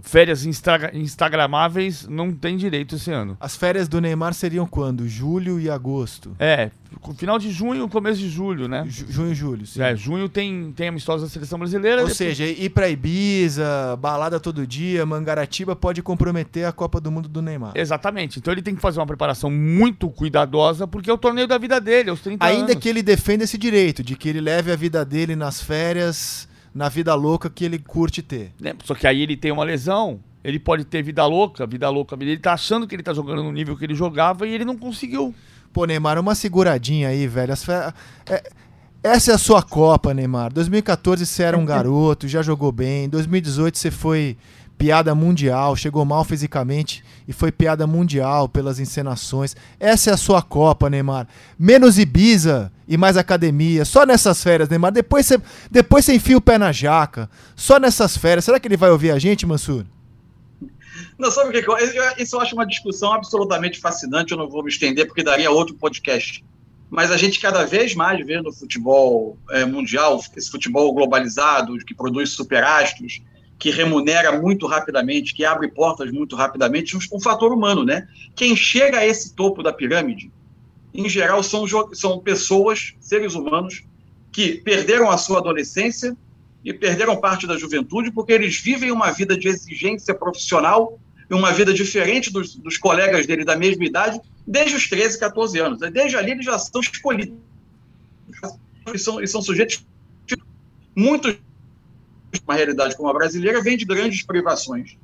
Férias instra- instagramáveis não tem direito esse ano. As férias do Neymar seriam quando? Julho e agosto. É, final de junho, começo de julho, né? Ju- junho e julho, sim. É, junho tem, tem amistosos da seleção brasileira. Ou depois- seja, ir pra Ibiza, balada todo dia, Mangaratiba pode comprometer a Copa do Mundo do Neymar. Exatamente. Então ele tem que fazer uma preparação muito cuidadosa, porque é o torneio da vida dele, aos 30 Ainda anos. que ele defenda esse direito, de que ele leve a vida dele nas férias, na vida louca que ele curte ter. Né? Só que aí ele tem uma lesão, ele pode ter vida louca, vida louca. Ele tá achando que ele tá jogando no nível que ele jogava e ele não conseguiu. Pô, Neymar, uma seguradinha aí, velho. As fe- é- Essa é a sua Copa, Neymar. 2014 você era um garoto, já jogou bem. 2018 você foi piada mundial, chegou mal fisicamente e foi piada mundial pelas encenações. Essa é a sua Copa, Neymar. Menos Ibiza e mais academia. Só nessas férias, Neymar. Depois você, depois enfia o pé na jaca. Só nessas férias. Será que ele vai ouvir a gente, Mansur? Não, sabe o que, eu- Isso eu acho uma discussão absolutamente fascinante. Eu não vou me estender porque daria outro podcast. Mas a gente cada vez mais vê no futebol eh, mundial, esse futebol globalizado, que produz superastros, que remunera muito rapidamente, que abre portas muito rapidamente, um, um fator humano, né? Quem chega a esse topo da pirâmide, em geral, são, são pessoas, seres humanos, que perderam a sua adolescência e perderam parte da juventude porque eles vivem uma vida de exigência profissional e uma vida diferente dos, dos colegas dele da mesma idade desde os 13, 14 anos. Desde ali eles já são escolhidos. Eles são, eles são sujeitos. Muitos, uma realidade como a brasileira, vem de grandes privações.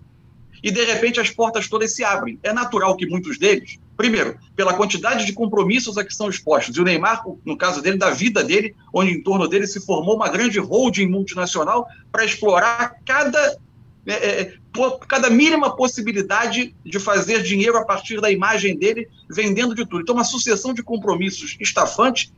E, de repente, as portas todas se abrem. É natural que muitos deles, primeiro, pela quantidade de compromissos a que são expostos, e o Neymar, no caso dele, da vida dele, onde em torno dele se formou uma grande holding multinacional para explorar cada, é, é, po- cada mínima possibilidade de fazer dinheiro a partir da imagem dele, vendendo de tudo. Então, uma sucessão de compromissos estafantes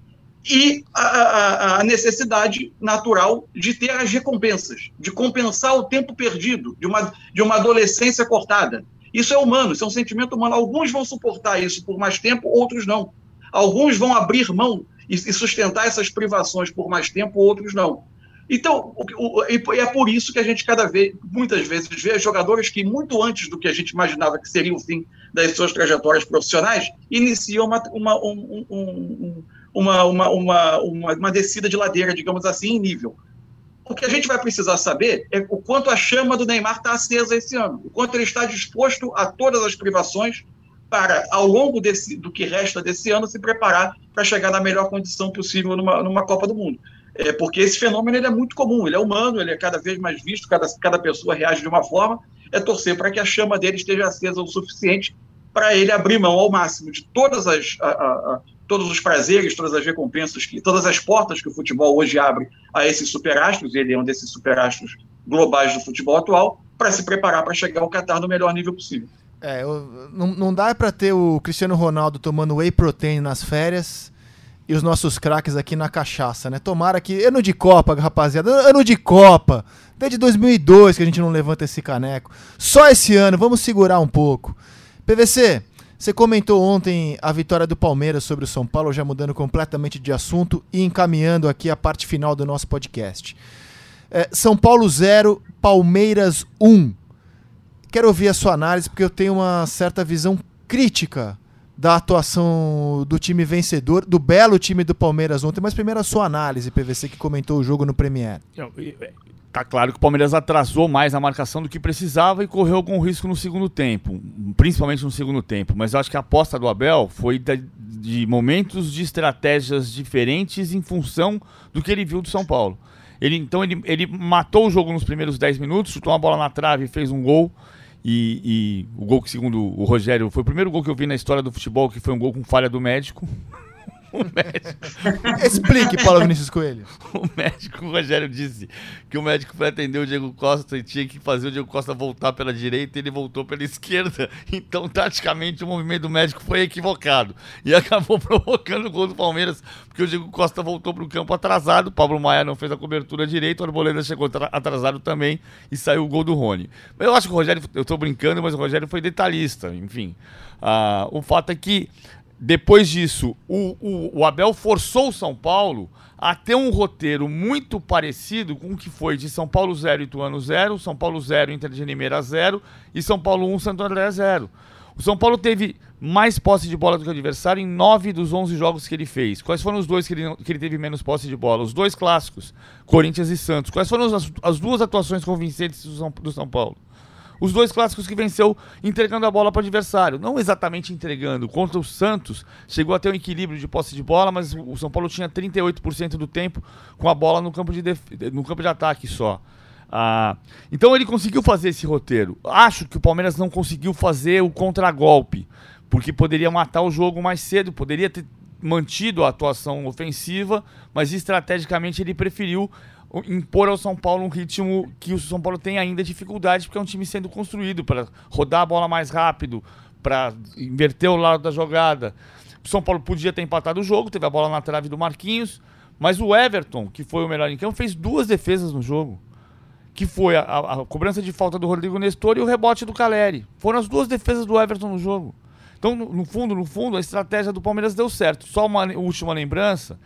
e a, a- a necessidade natural de ter as recompensas, de compensar o tempo perdido, de uma, de uma adolescência cortada. Isso é humano, isso é um sentimento humano. Alguns vão suportar isso por mais tempo, outros não. Alguns vão abrir mão e, e sustentar essas privações por mais tempo, outros não. Então, o- o- é por isso que a gente cada vez, muitas vezes, vê jogadores que, muito antes do que a gente imaginava que seria o fim das suas trajetórias profissionais, iniciam uma, uma, um- um- um- uma, uma, uma, uma, uma descida de ladeira, digamos assim, em nível. O que a gente vai precisar saber é o quanto a chama do Neymar está acesa esse ano, o quanto ele está disposto a todas as privações para, ao longo desse, do que resta desse ano, se preparar para chegar na melhor condição possível numa, numa Copa do Mundo. é, porque esse fenômeno ele é muito comum, ele é humano, ele é cada vez mais visto, cada, cada pessoa reage de uma forma, é torcer para que a chama dele esteja acesa o suficiente para ele abrir mão ao máximo de todas as, a, a, todos os prazeres, todas as recompensas, que, todas as portas que o futebol hoje abre a esses superastros, ele é um desses superastros globais do futebol atual, para se preparar para chegar ao Qatar no melhor nível possível. É, não, não dá para ter o Cristiano Ronaldo tomando whey protein nas férias e os nossos craques aqui na cachaça, né? Tomara que. Ano de Copa, rapaziada. Ano de Copa. Desde 2002 que a gente não levanta esse caneco. Só esse ano, vamos segurar um pouco. PVC, você comentou ontem a vitória do Palmeiras sobre o São Paulo, já mudando completamente de assunto e encaminhando aqui a parte final do nosso podcast. É, São Paulo 0, Palmeiras 1 quero ouvir a sua análise, porque eu tenho uma certa visão crítica da atuação do time vencedor, do belo time do Palmeiras ontem, mas primeiro a sua análise, PVC, que comentou o jogo no Premier. É, tá claro que o Palmeiras atrasou mais a marcação do que precisava e correu algum risco no segundo tempo, principalmente no segundo tempo. Mas eu acho que a aposta do Abel foi de momentos de estratégias diferentes em função do que ele viu do São Paulo. Ele, então ele, ele matou o jogo nos primeiros 10 minutos, chutou uma bola na trave e fez um gol. E, e, o gol que, segundo o Rogério, foi o primeiro gol que eu vi na história do futebol, que foi um gol com falha do médico. O médico. Explique, Paulo Vinícius Coelho. O médico, o Rogério disse que o médico foi atender o Diego Costa e tinha que fazer o Diego Costa voltar pela direita e ele voltou pela esquerda. Então, taticamente, o movimento do médico foi equivocado. E acabou provocando o gol do Palmeiras, porque o Diego Costa voltou para o campo atrasado. O Pablo Maia não fez a cobertura direita, o Arboleda chegou atrasado também e saiu o gol do Rony. Eu acho que o Rogério, eu estou brincando, mas o Rogério foi detalhista, enfim. Ah, o fato é que depois disso, o, o, o, Abel forçou o São Paulo a ter um roteiro muito parecido com o que foi de São Paulo 0 e Ituano 0, São Paulo 0 Inter de Limeira 0 e São Paulo 1 Santo André 0. O São Paulo teve mais posse de bola do que o adversário em 9 dos 11 jogos que ele fez. Quais foram os dois que ele, que ele teve menos posse de bola? Os dois clássicos, Corinthians e Santos. Quais foram as, as duas atuações convincentes do São, do São Paulo? Os dois clássicos que venceu entregando a bola para o adversário. Não exatamente entregando. Contra o Santos, chegou a ter um equilíbrio de posse de bola, mas o São Paulo tinha 38% do tempo com a bola no campo de, def... no campo de ataque só. Ah, então ele conseguiu fazer esse roteiro. Acho que o Palmeiras não conseguiu fazer o contragolpe, porque poderia matar o jogo mais cedo, poderia ter mantido a atuação ofensiva, mas estrategicamente ele preferiu impor ao São Paulo um ritmo que o São Paulo tem ainda dificuldade, porque é um time sendo construído para rodar a bola mais rápido, para inverter o lado da jogada. O São Paulo podia ter empatado o jogo, teve a bola na trave do Marquinhos, mas o Everton, que foi o melhor em campo, fez duas defesas no jogo. Que foi a, a, cobrança de falta do Rodrigo Nestor e o rebote do Caleri. Foram as duas defesas do Everton no jogo. Então, no, no fundo, no fundo, a estratégia do Palmeiras deu certo. Só uma última lembrança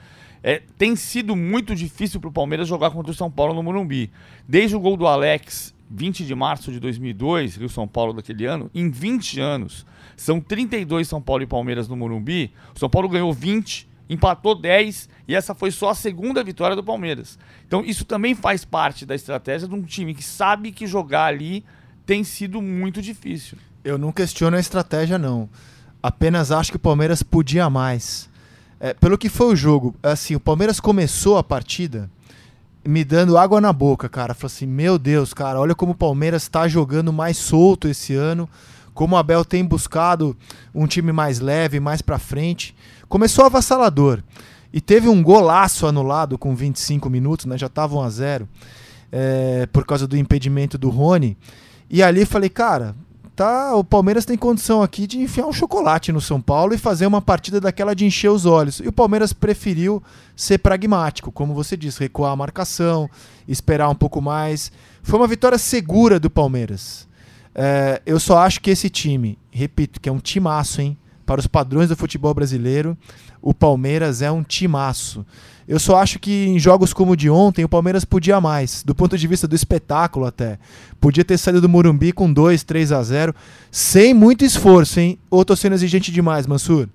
é, tem sido muito difícil para o Palmeiras jogar contra o São Paulo no Morumbi. Desde o gol do Alex, 20 de março de 2002, Rio São Paulo daquele ano, em 20 anos, são 32 São Paulo e Palmeiras no Morumbi. O São Paulo ganhou 20, empatou 10 e essa foi só a segunda vitória do Palmeiras. Então isso também faz parte da estratégia de um time que sabe que jogar ali tem sido muito difícil. Eu não questiono a estratégia, não. Apenas acho que o Palmeiras podia mais. É, pelo que foi o jogo, assim, o Palmeiras começou a partida me dando água na boca, cara. Falei assim, meu Deus, cara, olha como o Palmeiras está jogando mais solto esse ano, como o Abel tem buscado um time mais leve, mais para frente. Começou avassalador. E teve um golaço anulado com 25 minutos, né? Já tava 1 a 0 é, por causa do impedimento do Rony. E ali falei, cara, tá, o Palmeiras tem condição aqui de enfiar um chocolate no São Paulo e fazer uma partida daquela de encher os olhos. E o Palmeiras preferiu ser pragmático, como você disse, recuar a marcação, esperar um pouco mais. Foi uma vitória segura do Palmeiras. É, eu só acho que esse time, repito, que é um timaço, hein? Para os padrões do futebol brasileiro, o Palmeiras é um timaço. Eu só acho que em jogos como o de ontem, o Palmeiras podia mais, do ponto de vista do espetáculo até. Podia ter saído do Morumbi com 2, 3 a 0 sem muito esforço, hein? Ou tô sendo exigente demais, Mansur?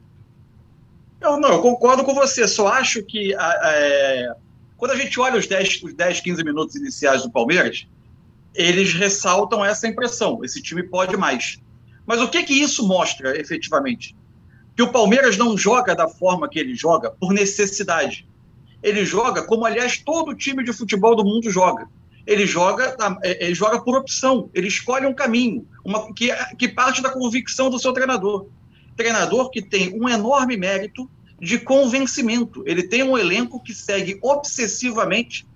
Eu, não, eu concordo com você. Só acho que é, quando a gente olha os 10, os 10, 15 minutos iniciais do Palmeiras, eles ressaltam essa impressão. Esse time pode mais. Mas o que, que isso mostra, efetivamente? Que o Palmeiras não joga da forma que ele joga por necessidade Ele joga como, aliás, todo time de futebol do mundo joga. Ele joga, é, ele joga por opção, ele escolhe um caminho, uma, que, que parte da convicção do seu treinador. Treinador que tem um enorme mérito de convencimento. Ele tem um elenco que segue obsessivamente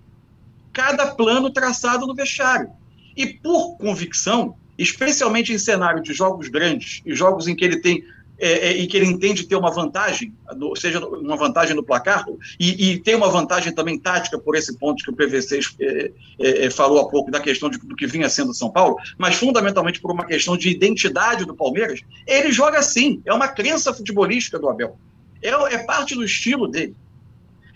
cada plano traçado no vestiário. E por convicção, especialmente em cenário de jogos grandes e jogos em que ele tem é, é, e que ele entende ter uma vantagem, seja uma vantagem no placar, e, e tem uma vantagem também tática por esse ponto que o PVC é, é, é, falou há pouco, da questão de, do que vinha sendo São Paulo, mas fundamentalmente por uma questão de identidade do Palmeiras, ele joga assim, é uma crença futebolística do Abel. É parte do estilo dele.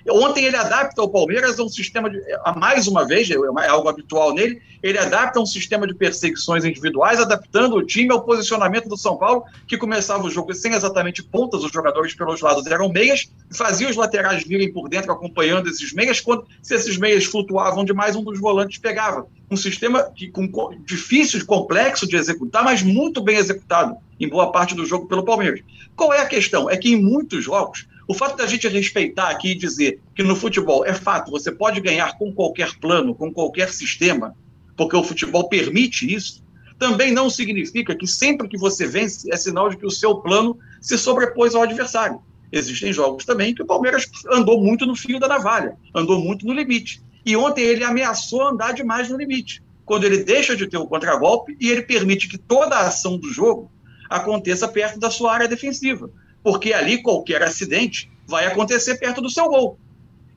Ontem ele adapta o Palmeiras a um sistema de. A mais uma vez, é, é algo habitual nele, ele adapta um sistema de perseguições individuais, adaptando o time ao posicionamento do São Paulo, que começava o jogo sem exatamente pontas, os jogadores pelos lados eram meias, fazia os laterais virem por dentro acompanhando esses meias, quando se esses meias flutuavam demais, um dos volantes pegava. Um sistema que, com, difícil, complexo de executar, mas muito bem executado em boa parte do jogo pelo Palmeiras. Qual é a questão? É que em muitos jogos o fato da gente respeitar aqui e dizer que no futebol é fato, você pode ganhar com qualquer plano, com qualquer sistema, porque o futebol permite isso, também não significa que sempre que você vence é sinal de que o seu plano se sobrepôs ao adversário. Existem jogos também que o Palmeiras andou muito no fio da navalha, andou muito no limite. E ontem ele ameaçou andar demais no limite, quando ele deixa de ter o contragolpe e ele permite que toda a ação do jogo aconteça perto da sua área defensiva porque ali qualquer acidente vai acontecer perto do seu gol.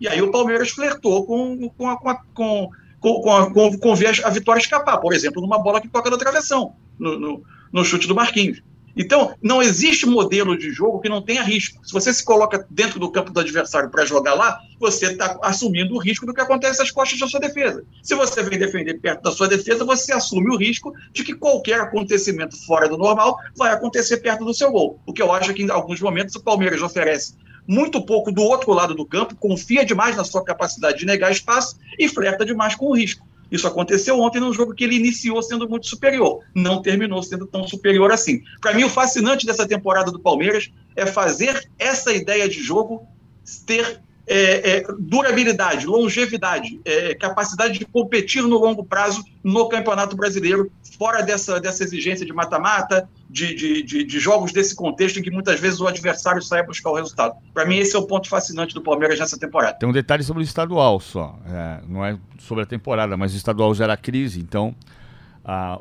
E aí o Palmeiras flertou com, com, a, com, a, com, com, com, com ver a vitória escapar, por exemplo, numa bola que toca na travessão, no, no, no chute do Marquinhos. Então, não existe modelo de jogo que não tenha risco. Se você se coloca dentro do campo do adversário para jogar lá, você está assumindo o risco do que acontece às costas da sua defesa. Se você vem defender perto da sua defesa, você assume o risco de que qualquer acontecimento fora do normal vai acontecer perto do seu gol. O que eu acho que em alguns momentos o Palmeiras oferece muito pouco do outro lado do campo, confia demais na sua capacidade de negar espaço e flerta demais com o risco. Isso aconteceu ontem num jogo que ele iniciou sendo muito superior, não terminou sendo tão superior assim. Para mim, o fascinante dessa temporada do Palmeiras é fazer essa ideia de jogo ter é, é, durabilidade, longevidade, é, capacidade de competir no longo prazo no Campeonato Brasileiro, fora dessa, dessa exigência de mata-mata, de, de, de, de, jogos desse contexto em que muitas vezes o adversário sai a buscar o resultado. Para mim, esse é o ponto fascinante do Palmeiras nessa temporada. Tem um detalhe sobre o estadual só, é, não é sobre a temporada, mas o estadual gera crise, então.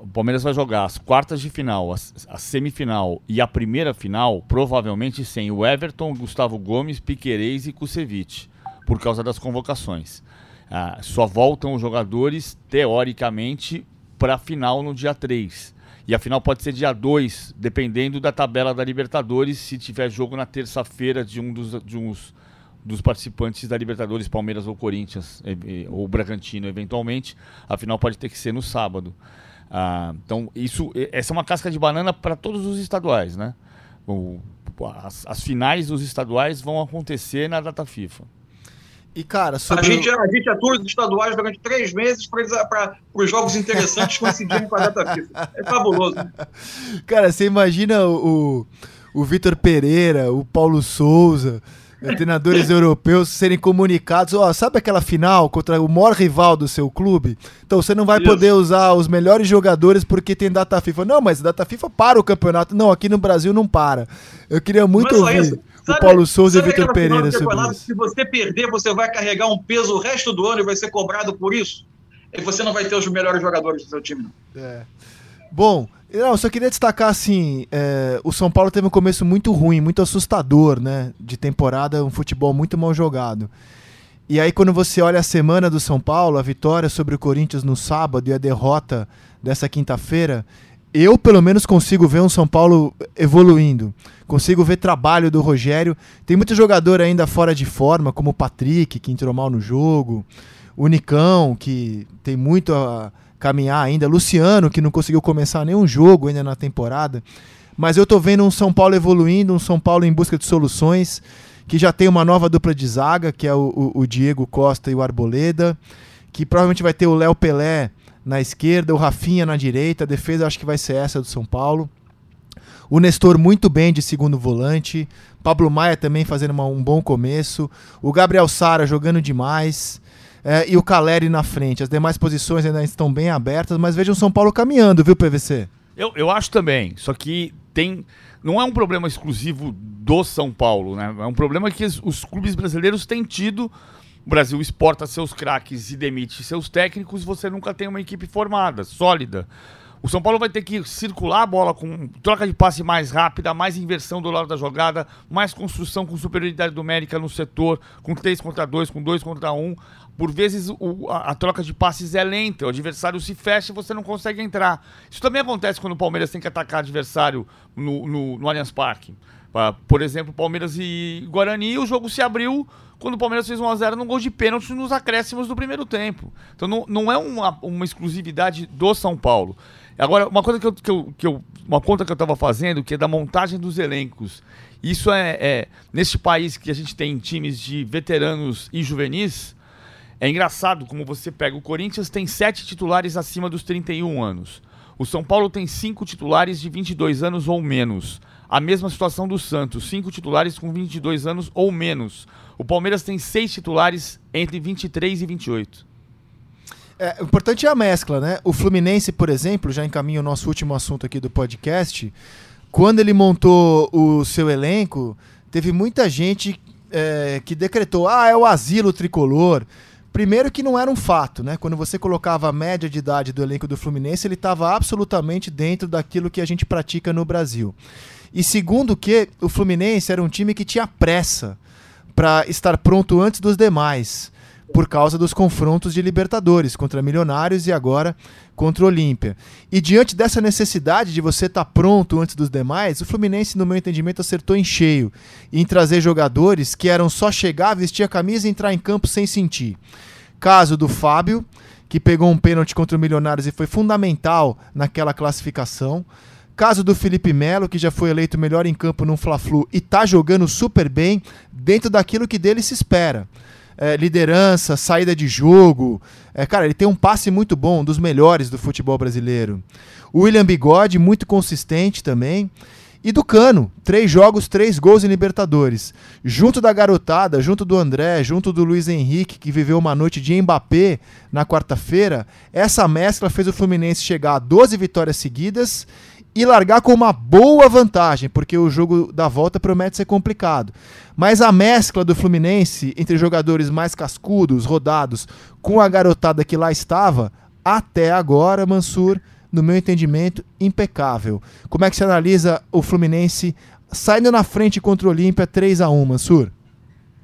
O Palmeiras vai jogar as quartas de final, a, a, semifinal e a primeira final, provavelmente sem o Everton, Gustavo Gomes, Piquerez e Kusevich, por causa das convocações. Ah, só voltam os jogadores, teoricamente, para a final no dia 3. E a final pode ser dia 2, dependendo da tabela da Libertadores, se tiver jogo na terça-feira de um dos, de uns dos participantes da Libertadores, Palmeiras ou Corinthians, ou Bragantino, eventualmente. A final pode ter que ser no sábado. Ah, então, isso, essa é uma casca de banana para todos os estaduais, né? O, as, as finais dos estaduais vão acontecer na data FIFA. E, cara, sobre... a, gente, a gente atua os estaduais durante três meses para os jogos interessantes coincidirem com a data FIFA. É fabuloso. Cara, você imagina o, o Vitor Pereira, o Paulo Souza, treinadores europeus serem comunicados, ó, sabe aquela final contra o maior rival do seu clube? Então você não vai Isso. poder usar os melhores jogadores porque tem data FIFA. Não, mas data FIFA para o campeonato. Não, aqui no Brasil não para. Eu queria muito ouvir. Isso Sabe, o Paulo Souza e o Vitor Pereira sobre isso. Se você perder, você vai carregar um peso o resto do ano e vai ser cobrado por isso. E você não vai ter os melhores jogadores do seu time. É. Bom, eu só queria destacar assim: é, o São Paulo teve um começo muito ruim, muito assustador, né? De temporada, um futebol muito mal jogado. E aí, quando você olha a semana do São Paulo, a vitória sobre o Corinthians no sábado e a derrota dessa quinta-feira, eu pelo menos consigo ver um São Paulo evoluindo. Consigo ver trabalho do Rogério. Tem muito jogador ainda fora de forma, como o Patrick, que entrou mal no jogo. O Nicão, que tem muito a caminhar ainda. Luciano, que não conseguiu começar nenhum jogo ainda na temporada. Mas eu tô vendo um São Paulo evoluindo, um São Paulo em busca de soluções, que já tem uma nova dupla de zaga, que é o, o, o Diego Costa e o Arboleda, que provavelmente vai ter o Léo Pelé na esquerda, o Rafinha na direita, a defesa acho que vai ser essa do São Paulo. O Nestor muito bem de segundo volante. Pablo Maia também fazendo uma, um bom começo. O Gabriel Sara jogando demais. É, e o Caleri na frente. As demais posições ainda estão bem abertas, mas vejam o São Paulo caminhando, viu, PVC? Eu, eu acho também. Só que tem. Não é um problema exclusivo do São Paulo, né? É um problema que os, os clubes brasileiros têm tido o Brasil exporta seus craques e demite seus técnicos, você nunca tem uma equipe formada, sólida. O São Paulo vai ter que circular a bola com troca de passe mais rápida, mais inversão do lado da jogada, mais construção com superioridade numérica no setor, com 3 contra 2, com 2 contra 1. Um. Por vezes o, a, a, troca de passes é lenta, o adversário se fecha e você não consegue entrar. Isso também acontece quando o Palmeiras tem que atacar adversário no, no, no Allianz Parque. Por exemplo, Palmeiras e Guarani, o jogo se abriu quando o Palmeiras fez 1x0 num gol de pênalti nos acréscimos do primeiro tempo. Então não, não é uma, uma exclusividade do São Paulo. Agora, uma coisa que eu, que eu, que eu uma conta que eu estava fazendo, que é da montagem dos elencos. Isso é, é, neste país que a gente tem times de veteranos e juvenis, é engraçado como você pega o Corinthians tem sete titulares acima dos 31 anos. O São Paulo tem cinco titulares de 22 anos ou menos. A mesma situação do Santos, cinco titulares com 22 anos ou menos. O Palmeiras tem seis titulares entre 23 e 28. É, o importante é a mescla, né? O Fluminense, por exemplo, já encaminha o nosso último assunto aqui do podcast. Quando ele montou o seu elenco, teve muita gente é, que decretou: ah, é o asilo tricolor. Primeiro que não era um fato, né? Quando você colocava a média de idade do elenco do Fluminense, ele estava absolutamente dentro daquilo que a gente pratica no Brasil. E segundo que o Fluminense era um time que tinha pressa para estar pronto antes dos demais, por causa dos confrontos de Libertadores contra Milionários e agora contra o Olímpia. E diante dessa necessidade de você estar tá pronto antes dos demais, o Fluminense, no meu entendimento, acertou em cheio em trazer jogadores que eram só chegar, vestir a camisa e entrar em campo sem sentir. Caso do Fábio, que pegou um pênalti contra o Milionários e foi fundamental naquela classificação. Caso do Felipe Melo, que já foi eleito melhor em campo no Fla-Flu e está jogando super bem dentro daquilo que dele se espera. É, liderança, saída de jogo. É, cara, ele tem um passe muito bom, um dos melhores do futebol brasileiro. O William Bigode, muito consistente também. E do Cano, três jogos, três gols em Libertadores. Junto da garotada, junto do André, junto do Luiz Henrique, que viveu uma noite de Mbappé na quarta-feira, essa mescla fez o Fluminense chegar a 12 vitórias seguidas e largar com uma boa vantagem, porque o jogo da volta promete ser complicado. Mas a mescla do Fluminense entre jogadores mais cascudos, rodados, com a garotada que lá estava, até agora, Mansur, no meu entendimento, impecável. Como é que você analisa o Fluminense saindo na frente contra o Olímpia 3 a 1 Mansur?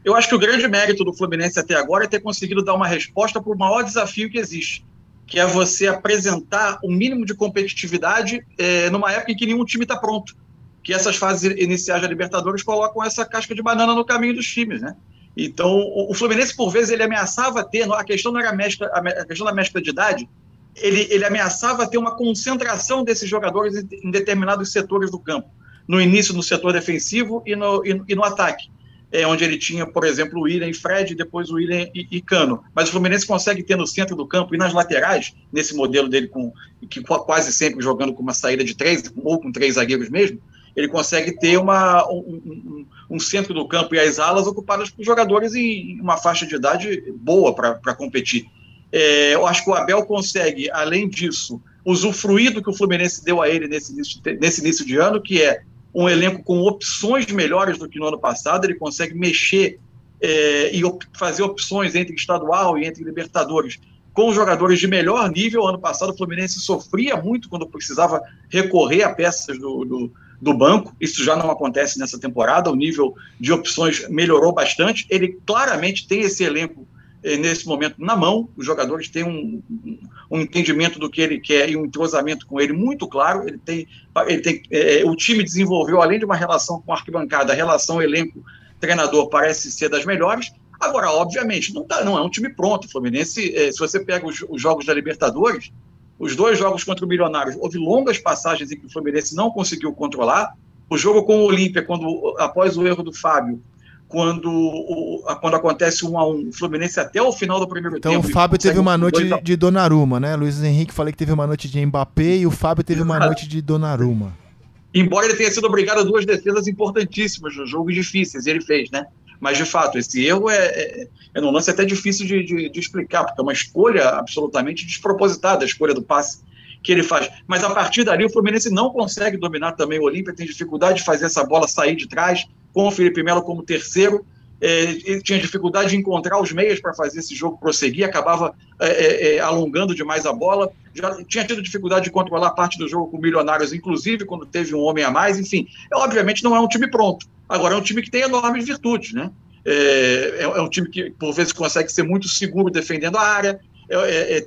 Eu acho que o grande mérito do Fluminense até agora é ter conseguido dar uma resposta para o maior desafio que existe, que é você apresentar o um mínimo de competitividade é, numa época em que nenhum time está pronto. Que essas fases iniciais da Libertadores colocam essa casca de banana no caminho dos times, né? Então, o Fluminense, por vezes, ele ameaçava ter, a questão não era mescla, a questão da mescla de idade, ele, ele ameaçava ter uma concentração desses jogadores em, em determinados setores do campo. No início, no setor defensivo e no, e, e no ataque é, onde ele tinha, por exemplo, o William e Fred, depois o William e, e, Cano. Mas o Fluminense consegue ter no centro do campo e nas laterais, nesse modelo dele, com, que quase sempre jogando com uma saída de três, ou com três zagueiros mesmo, ele consegue ter uma, um, um, um centro do campo e as alas ocupadas por jogadores em uma faixa de idade boa para competir. É, eu acho que o Abel consegue, além disso, usufruir do que o Fluminense deu a ele nesse início, nesse início de ano, que é um elenco com opções melhores do que no ano passado, ele consegue mexer é, e op fazer opções entre estadual e entre Libertadores com jogadores de melhor nível. Ano passado o Fluminense sofria muito quando precisava recorrer a peças do, do, do banco. Isso já não acontece nessa temporada. O nível de opções melhorou bastante. Ele claramente tem esse elenco nesse momento na mão. Os jogadores têm um, um, entendimento do que ele quer e um entrosamento com ele muito claro. Ele tem, ele tem, é, o time desenvolveu, além de uma relação com a arquibancada, a relação elenco-treinador parece ser das melhores. Agora, obviamente, não, tá, não é um time pronto. O Fluminense, é, se você pega os, os jogos da Libertadores, os dois jogos contra o Milionários, houve longas passagens em que o Fluminense não conseguiu controlar. O jogo com o Olímpia, quando após o erro do Fábio, quando, quando acontece um a um, o Fluminense até o final do primeiro então, tempo. Então o Fábio teve uma noite de, de Donnarumma, né? Luiz Henrique falei que teve uma noite de Mbappé e o Fábio teve uma noite de Donnarumma. Embora ele tenha sido obrigado a duas defesas importantíssimas nos jogos difíceis, ele fez, né? Mas, de fato, esse erro é, é, é um lance até difícil de, de, de, explicar, porque é uma escolha absolutamente despropositada, a escolha do passe que ele faz. Mas, a partir dali, o Fluminense não consegue dominar também o Olímpia, tem dificuldade de fazer essa bola sair de trás, com o Felipe Melo como terceiro, é, ele tinha dificuldade de encontrar os meias para fazer esse jogo prosseguir, acabava é, é, é, alongando demais a bola, já tinha tido dificuldade de controlar parte do jogo com Milionários, inclusive quando teve um homem a mais, enfim, é, obviamente não é um time pronto. Agora é um time que tem enormes virtudes, né? É, é, é um time que por vezes consegue ser muito seguro defendendo a área,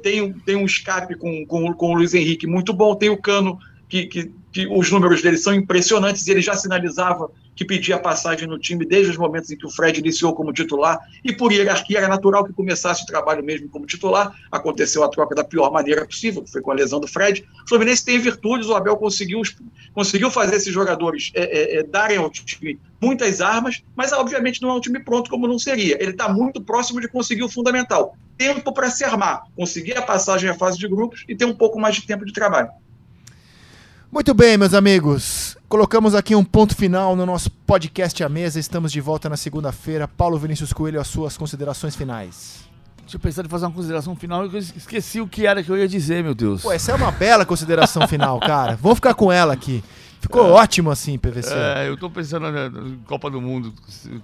tem, tem um escape com, com, com o Luiz Henrique muito bom, tem o Cano que, que, que os números dele são impressionantes, ele já sinalizava que pedia passagem no time desde os momentos em que o Fred iniciou como titular, e por hierarquia era natural que começasse o trabalho mesmo como titular. Aconteceu a troca da pior maneira possível, que foi com a lesão do Fred. O Fluminense tem virtudes, o Abel conseguiu, conseguiu fazer esses jogadores é, é, é, darem ao time muitas armas, mas obviamente não é um time pronto como não seria. Ele está muito próximo de conseguir o fundamental: tempo para se armar, conseguir a passagem à fase de grupos e ter um pouco mais de tempo de trabalho. Muito bem, meus amigos. Colocamos aqui um ponto final no nosso podcast à mesa. Estamos de volta na segunda-feira. Paulo Vinícius Coelho, as suas considerações finais. Deixa eu pensar em fazer uma consideração final. Eu esqueci o que era que eu ia dizer, meu Deus. Pô, essa é uma bela consideração final, cara. Vamos ficar com ela aqui. Ficou é, ótimo assim, PVC. É, eu tô pensando na Copa do Mundo,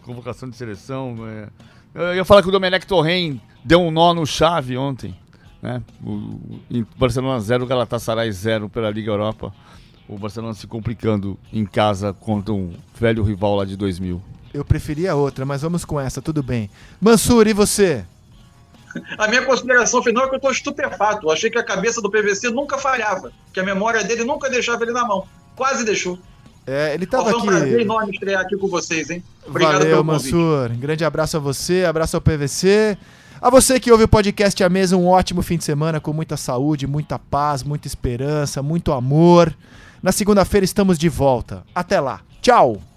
convocação de seleção. É. Eu ia falar que o Domenech Torren deu um nó no chave ontem. Né? O, o Barcelona 0, Galatasaray 0 pela Liga Europa o Barcelona se complicando em casa contra um velho rival lá de 2000. Eu preferia outra, mas vamos com essa, tudo bem. Mansur, e você? A minha consideração final é que eu estou estupefato. Eu achei que a cabeça do PVC nunca falhava, que a memória dele nunca deixava ele na mão. Quase deixou. É, ele estava aqui. Foi um prazer enorme estrear aqui com vocês, hein? Obrigado Valeu, pelo Mansur. Um grande abraço a você, abraço ao PVC. A você que ouve o podcast à mesa, um ótimo fim de semana com muita saúde, muita paz, muita esperança, muito amor. Na segunda-feira estamos de volta. Até lá. Tchau!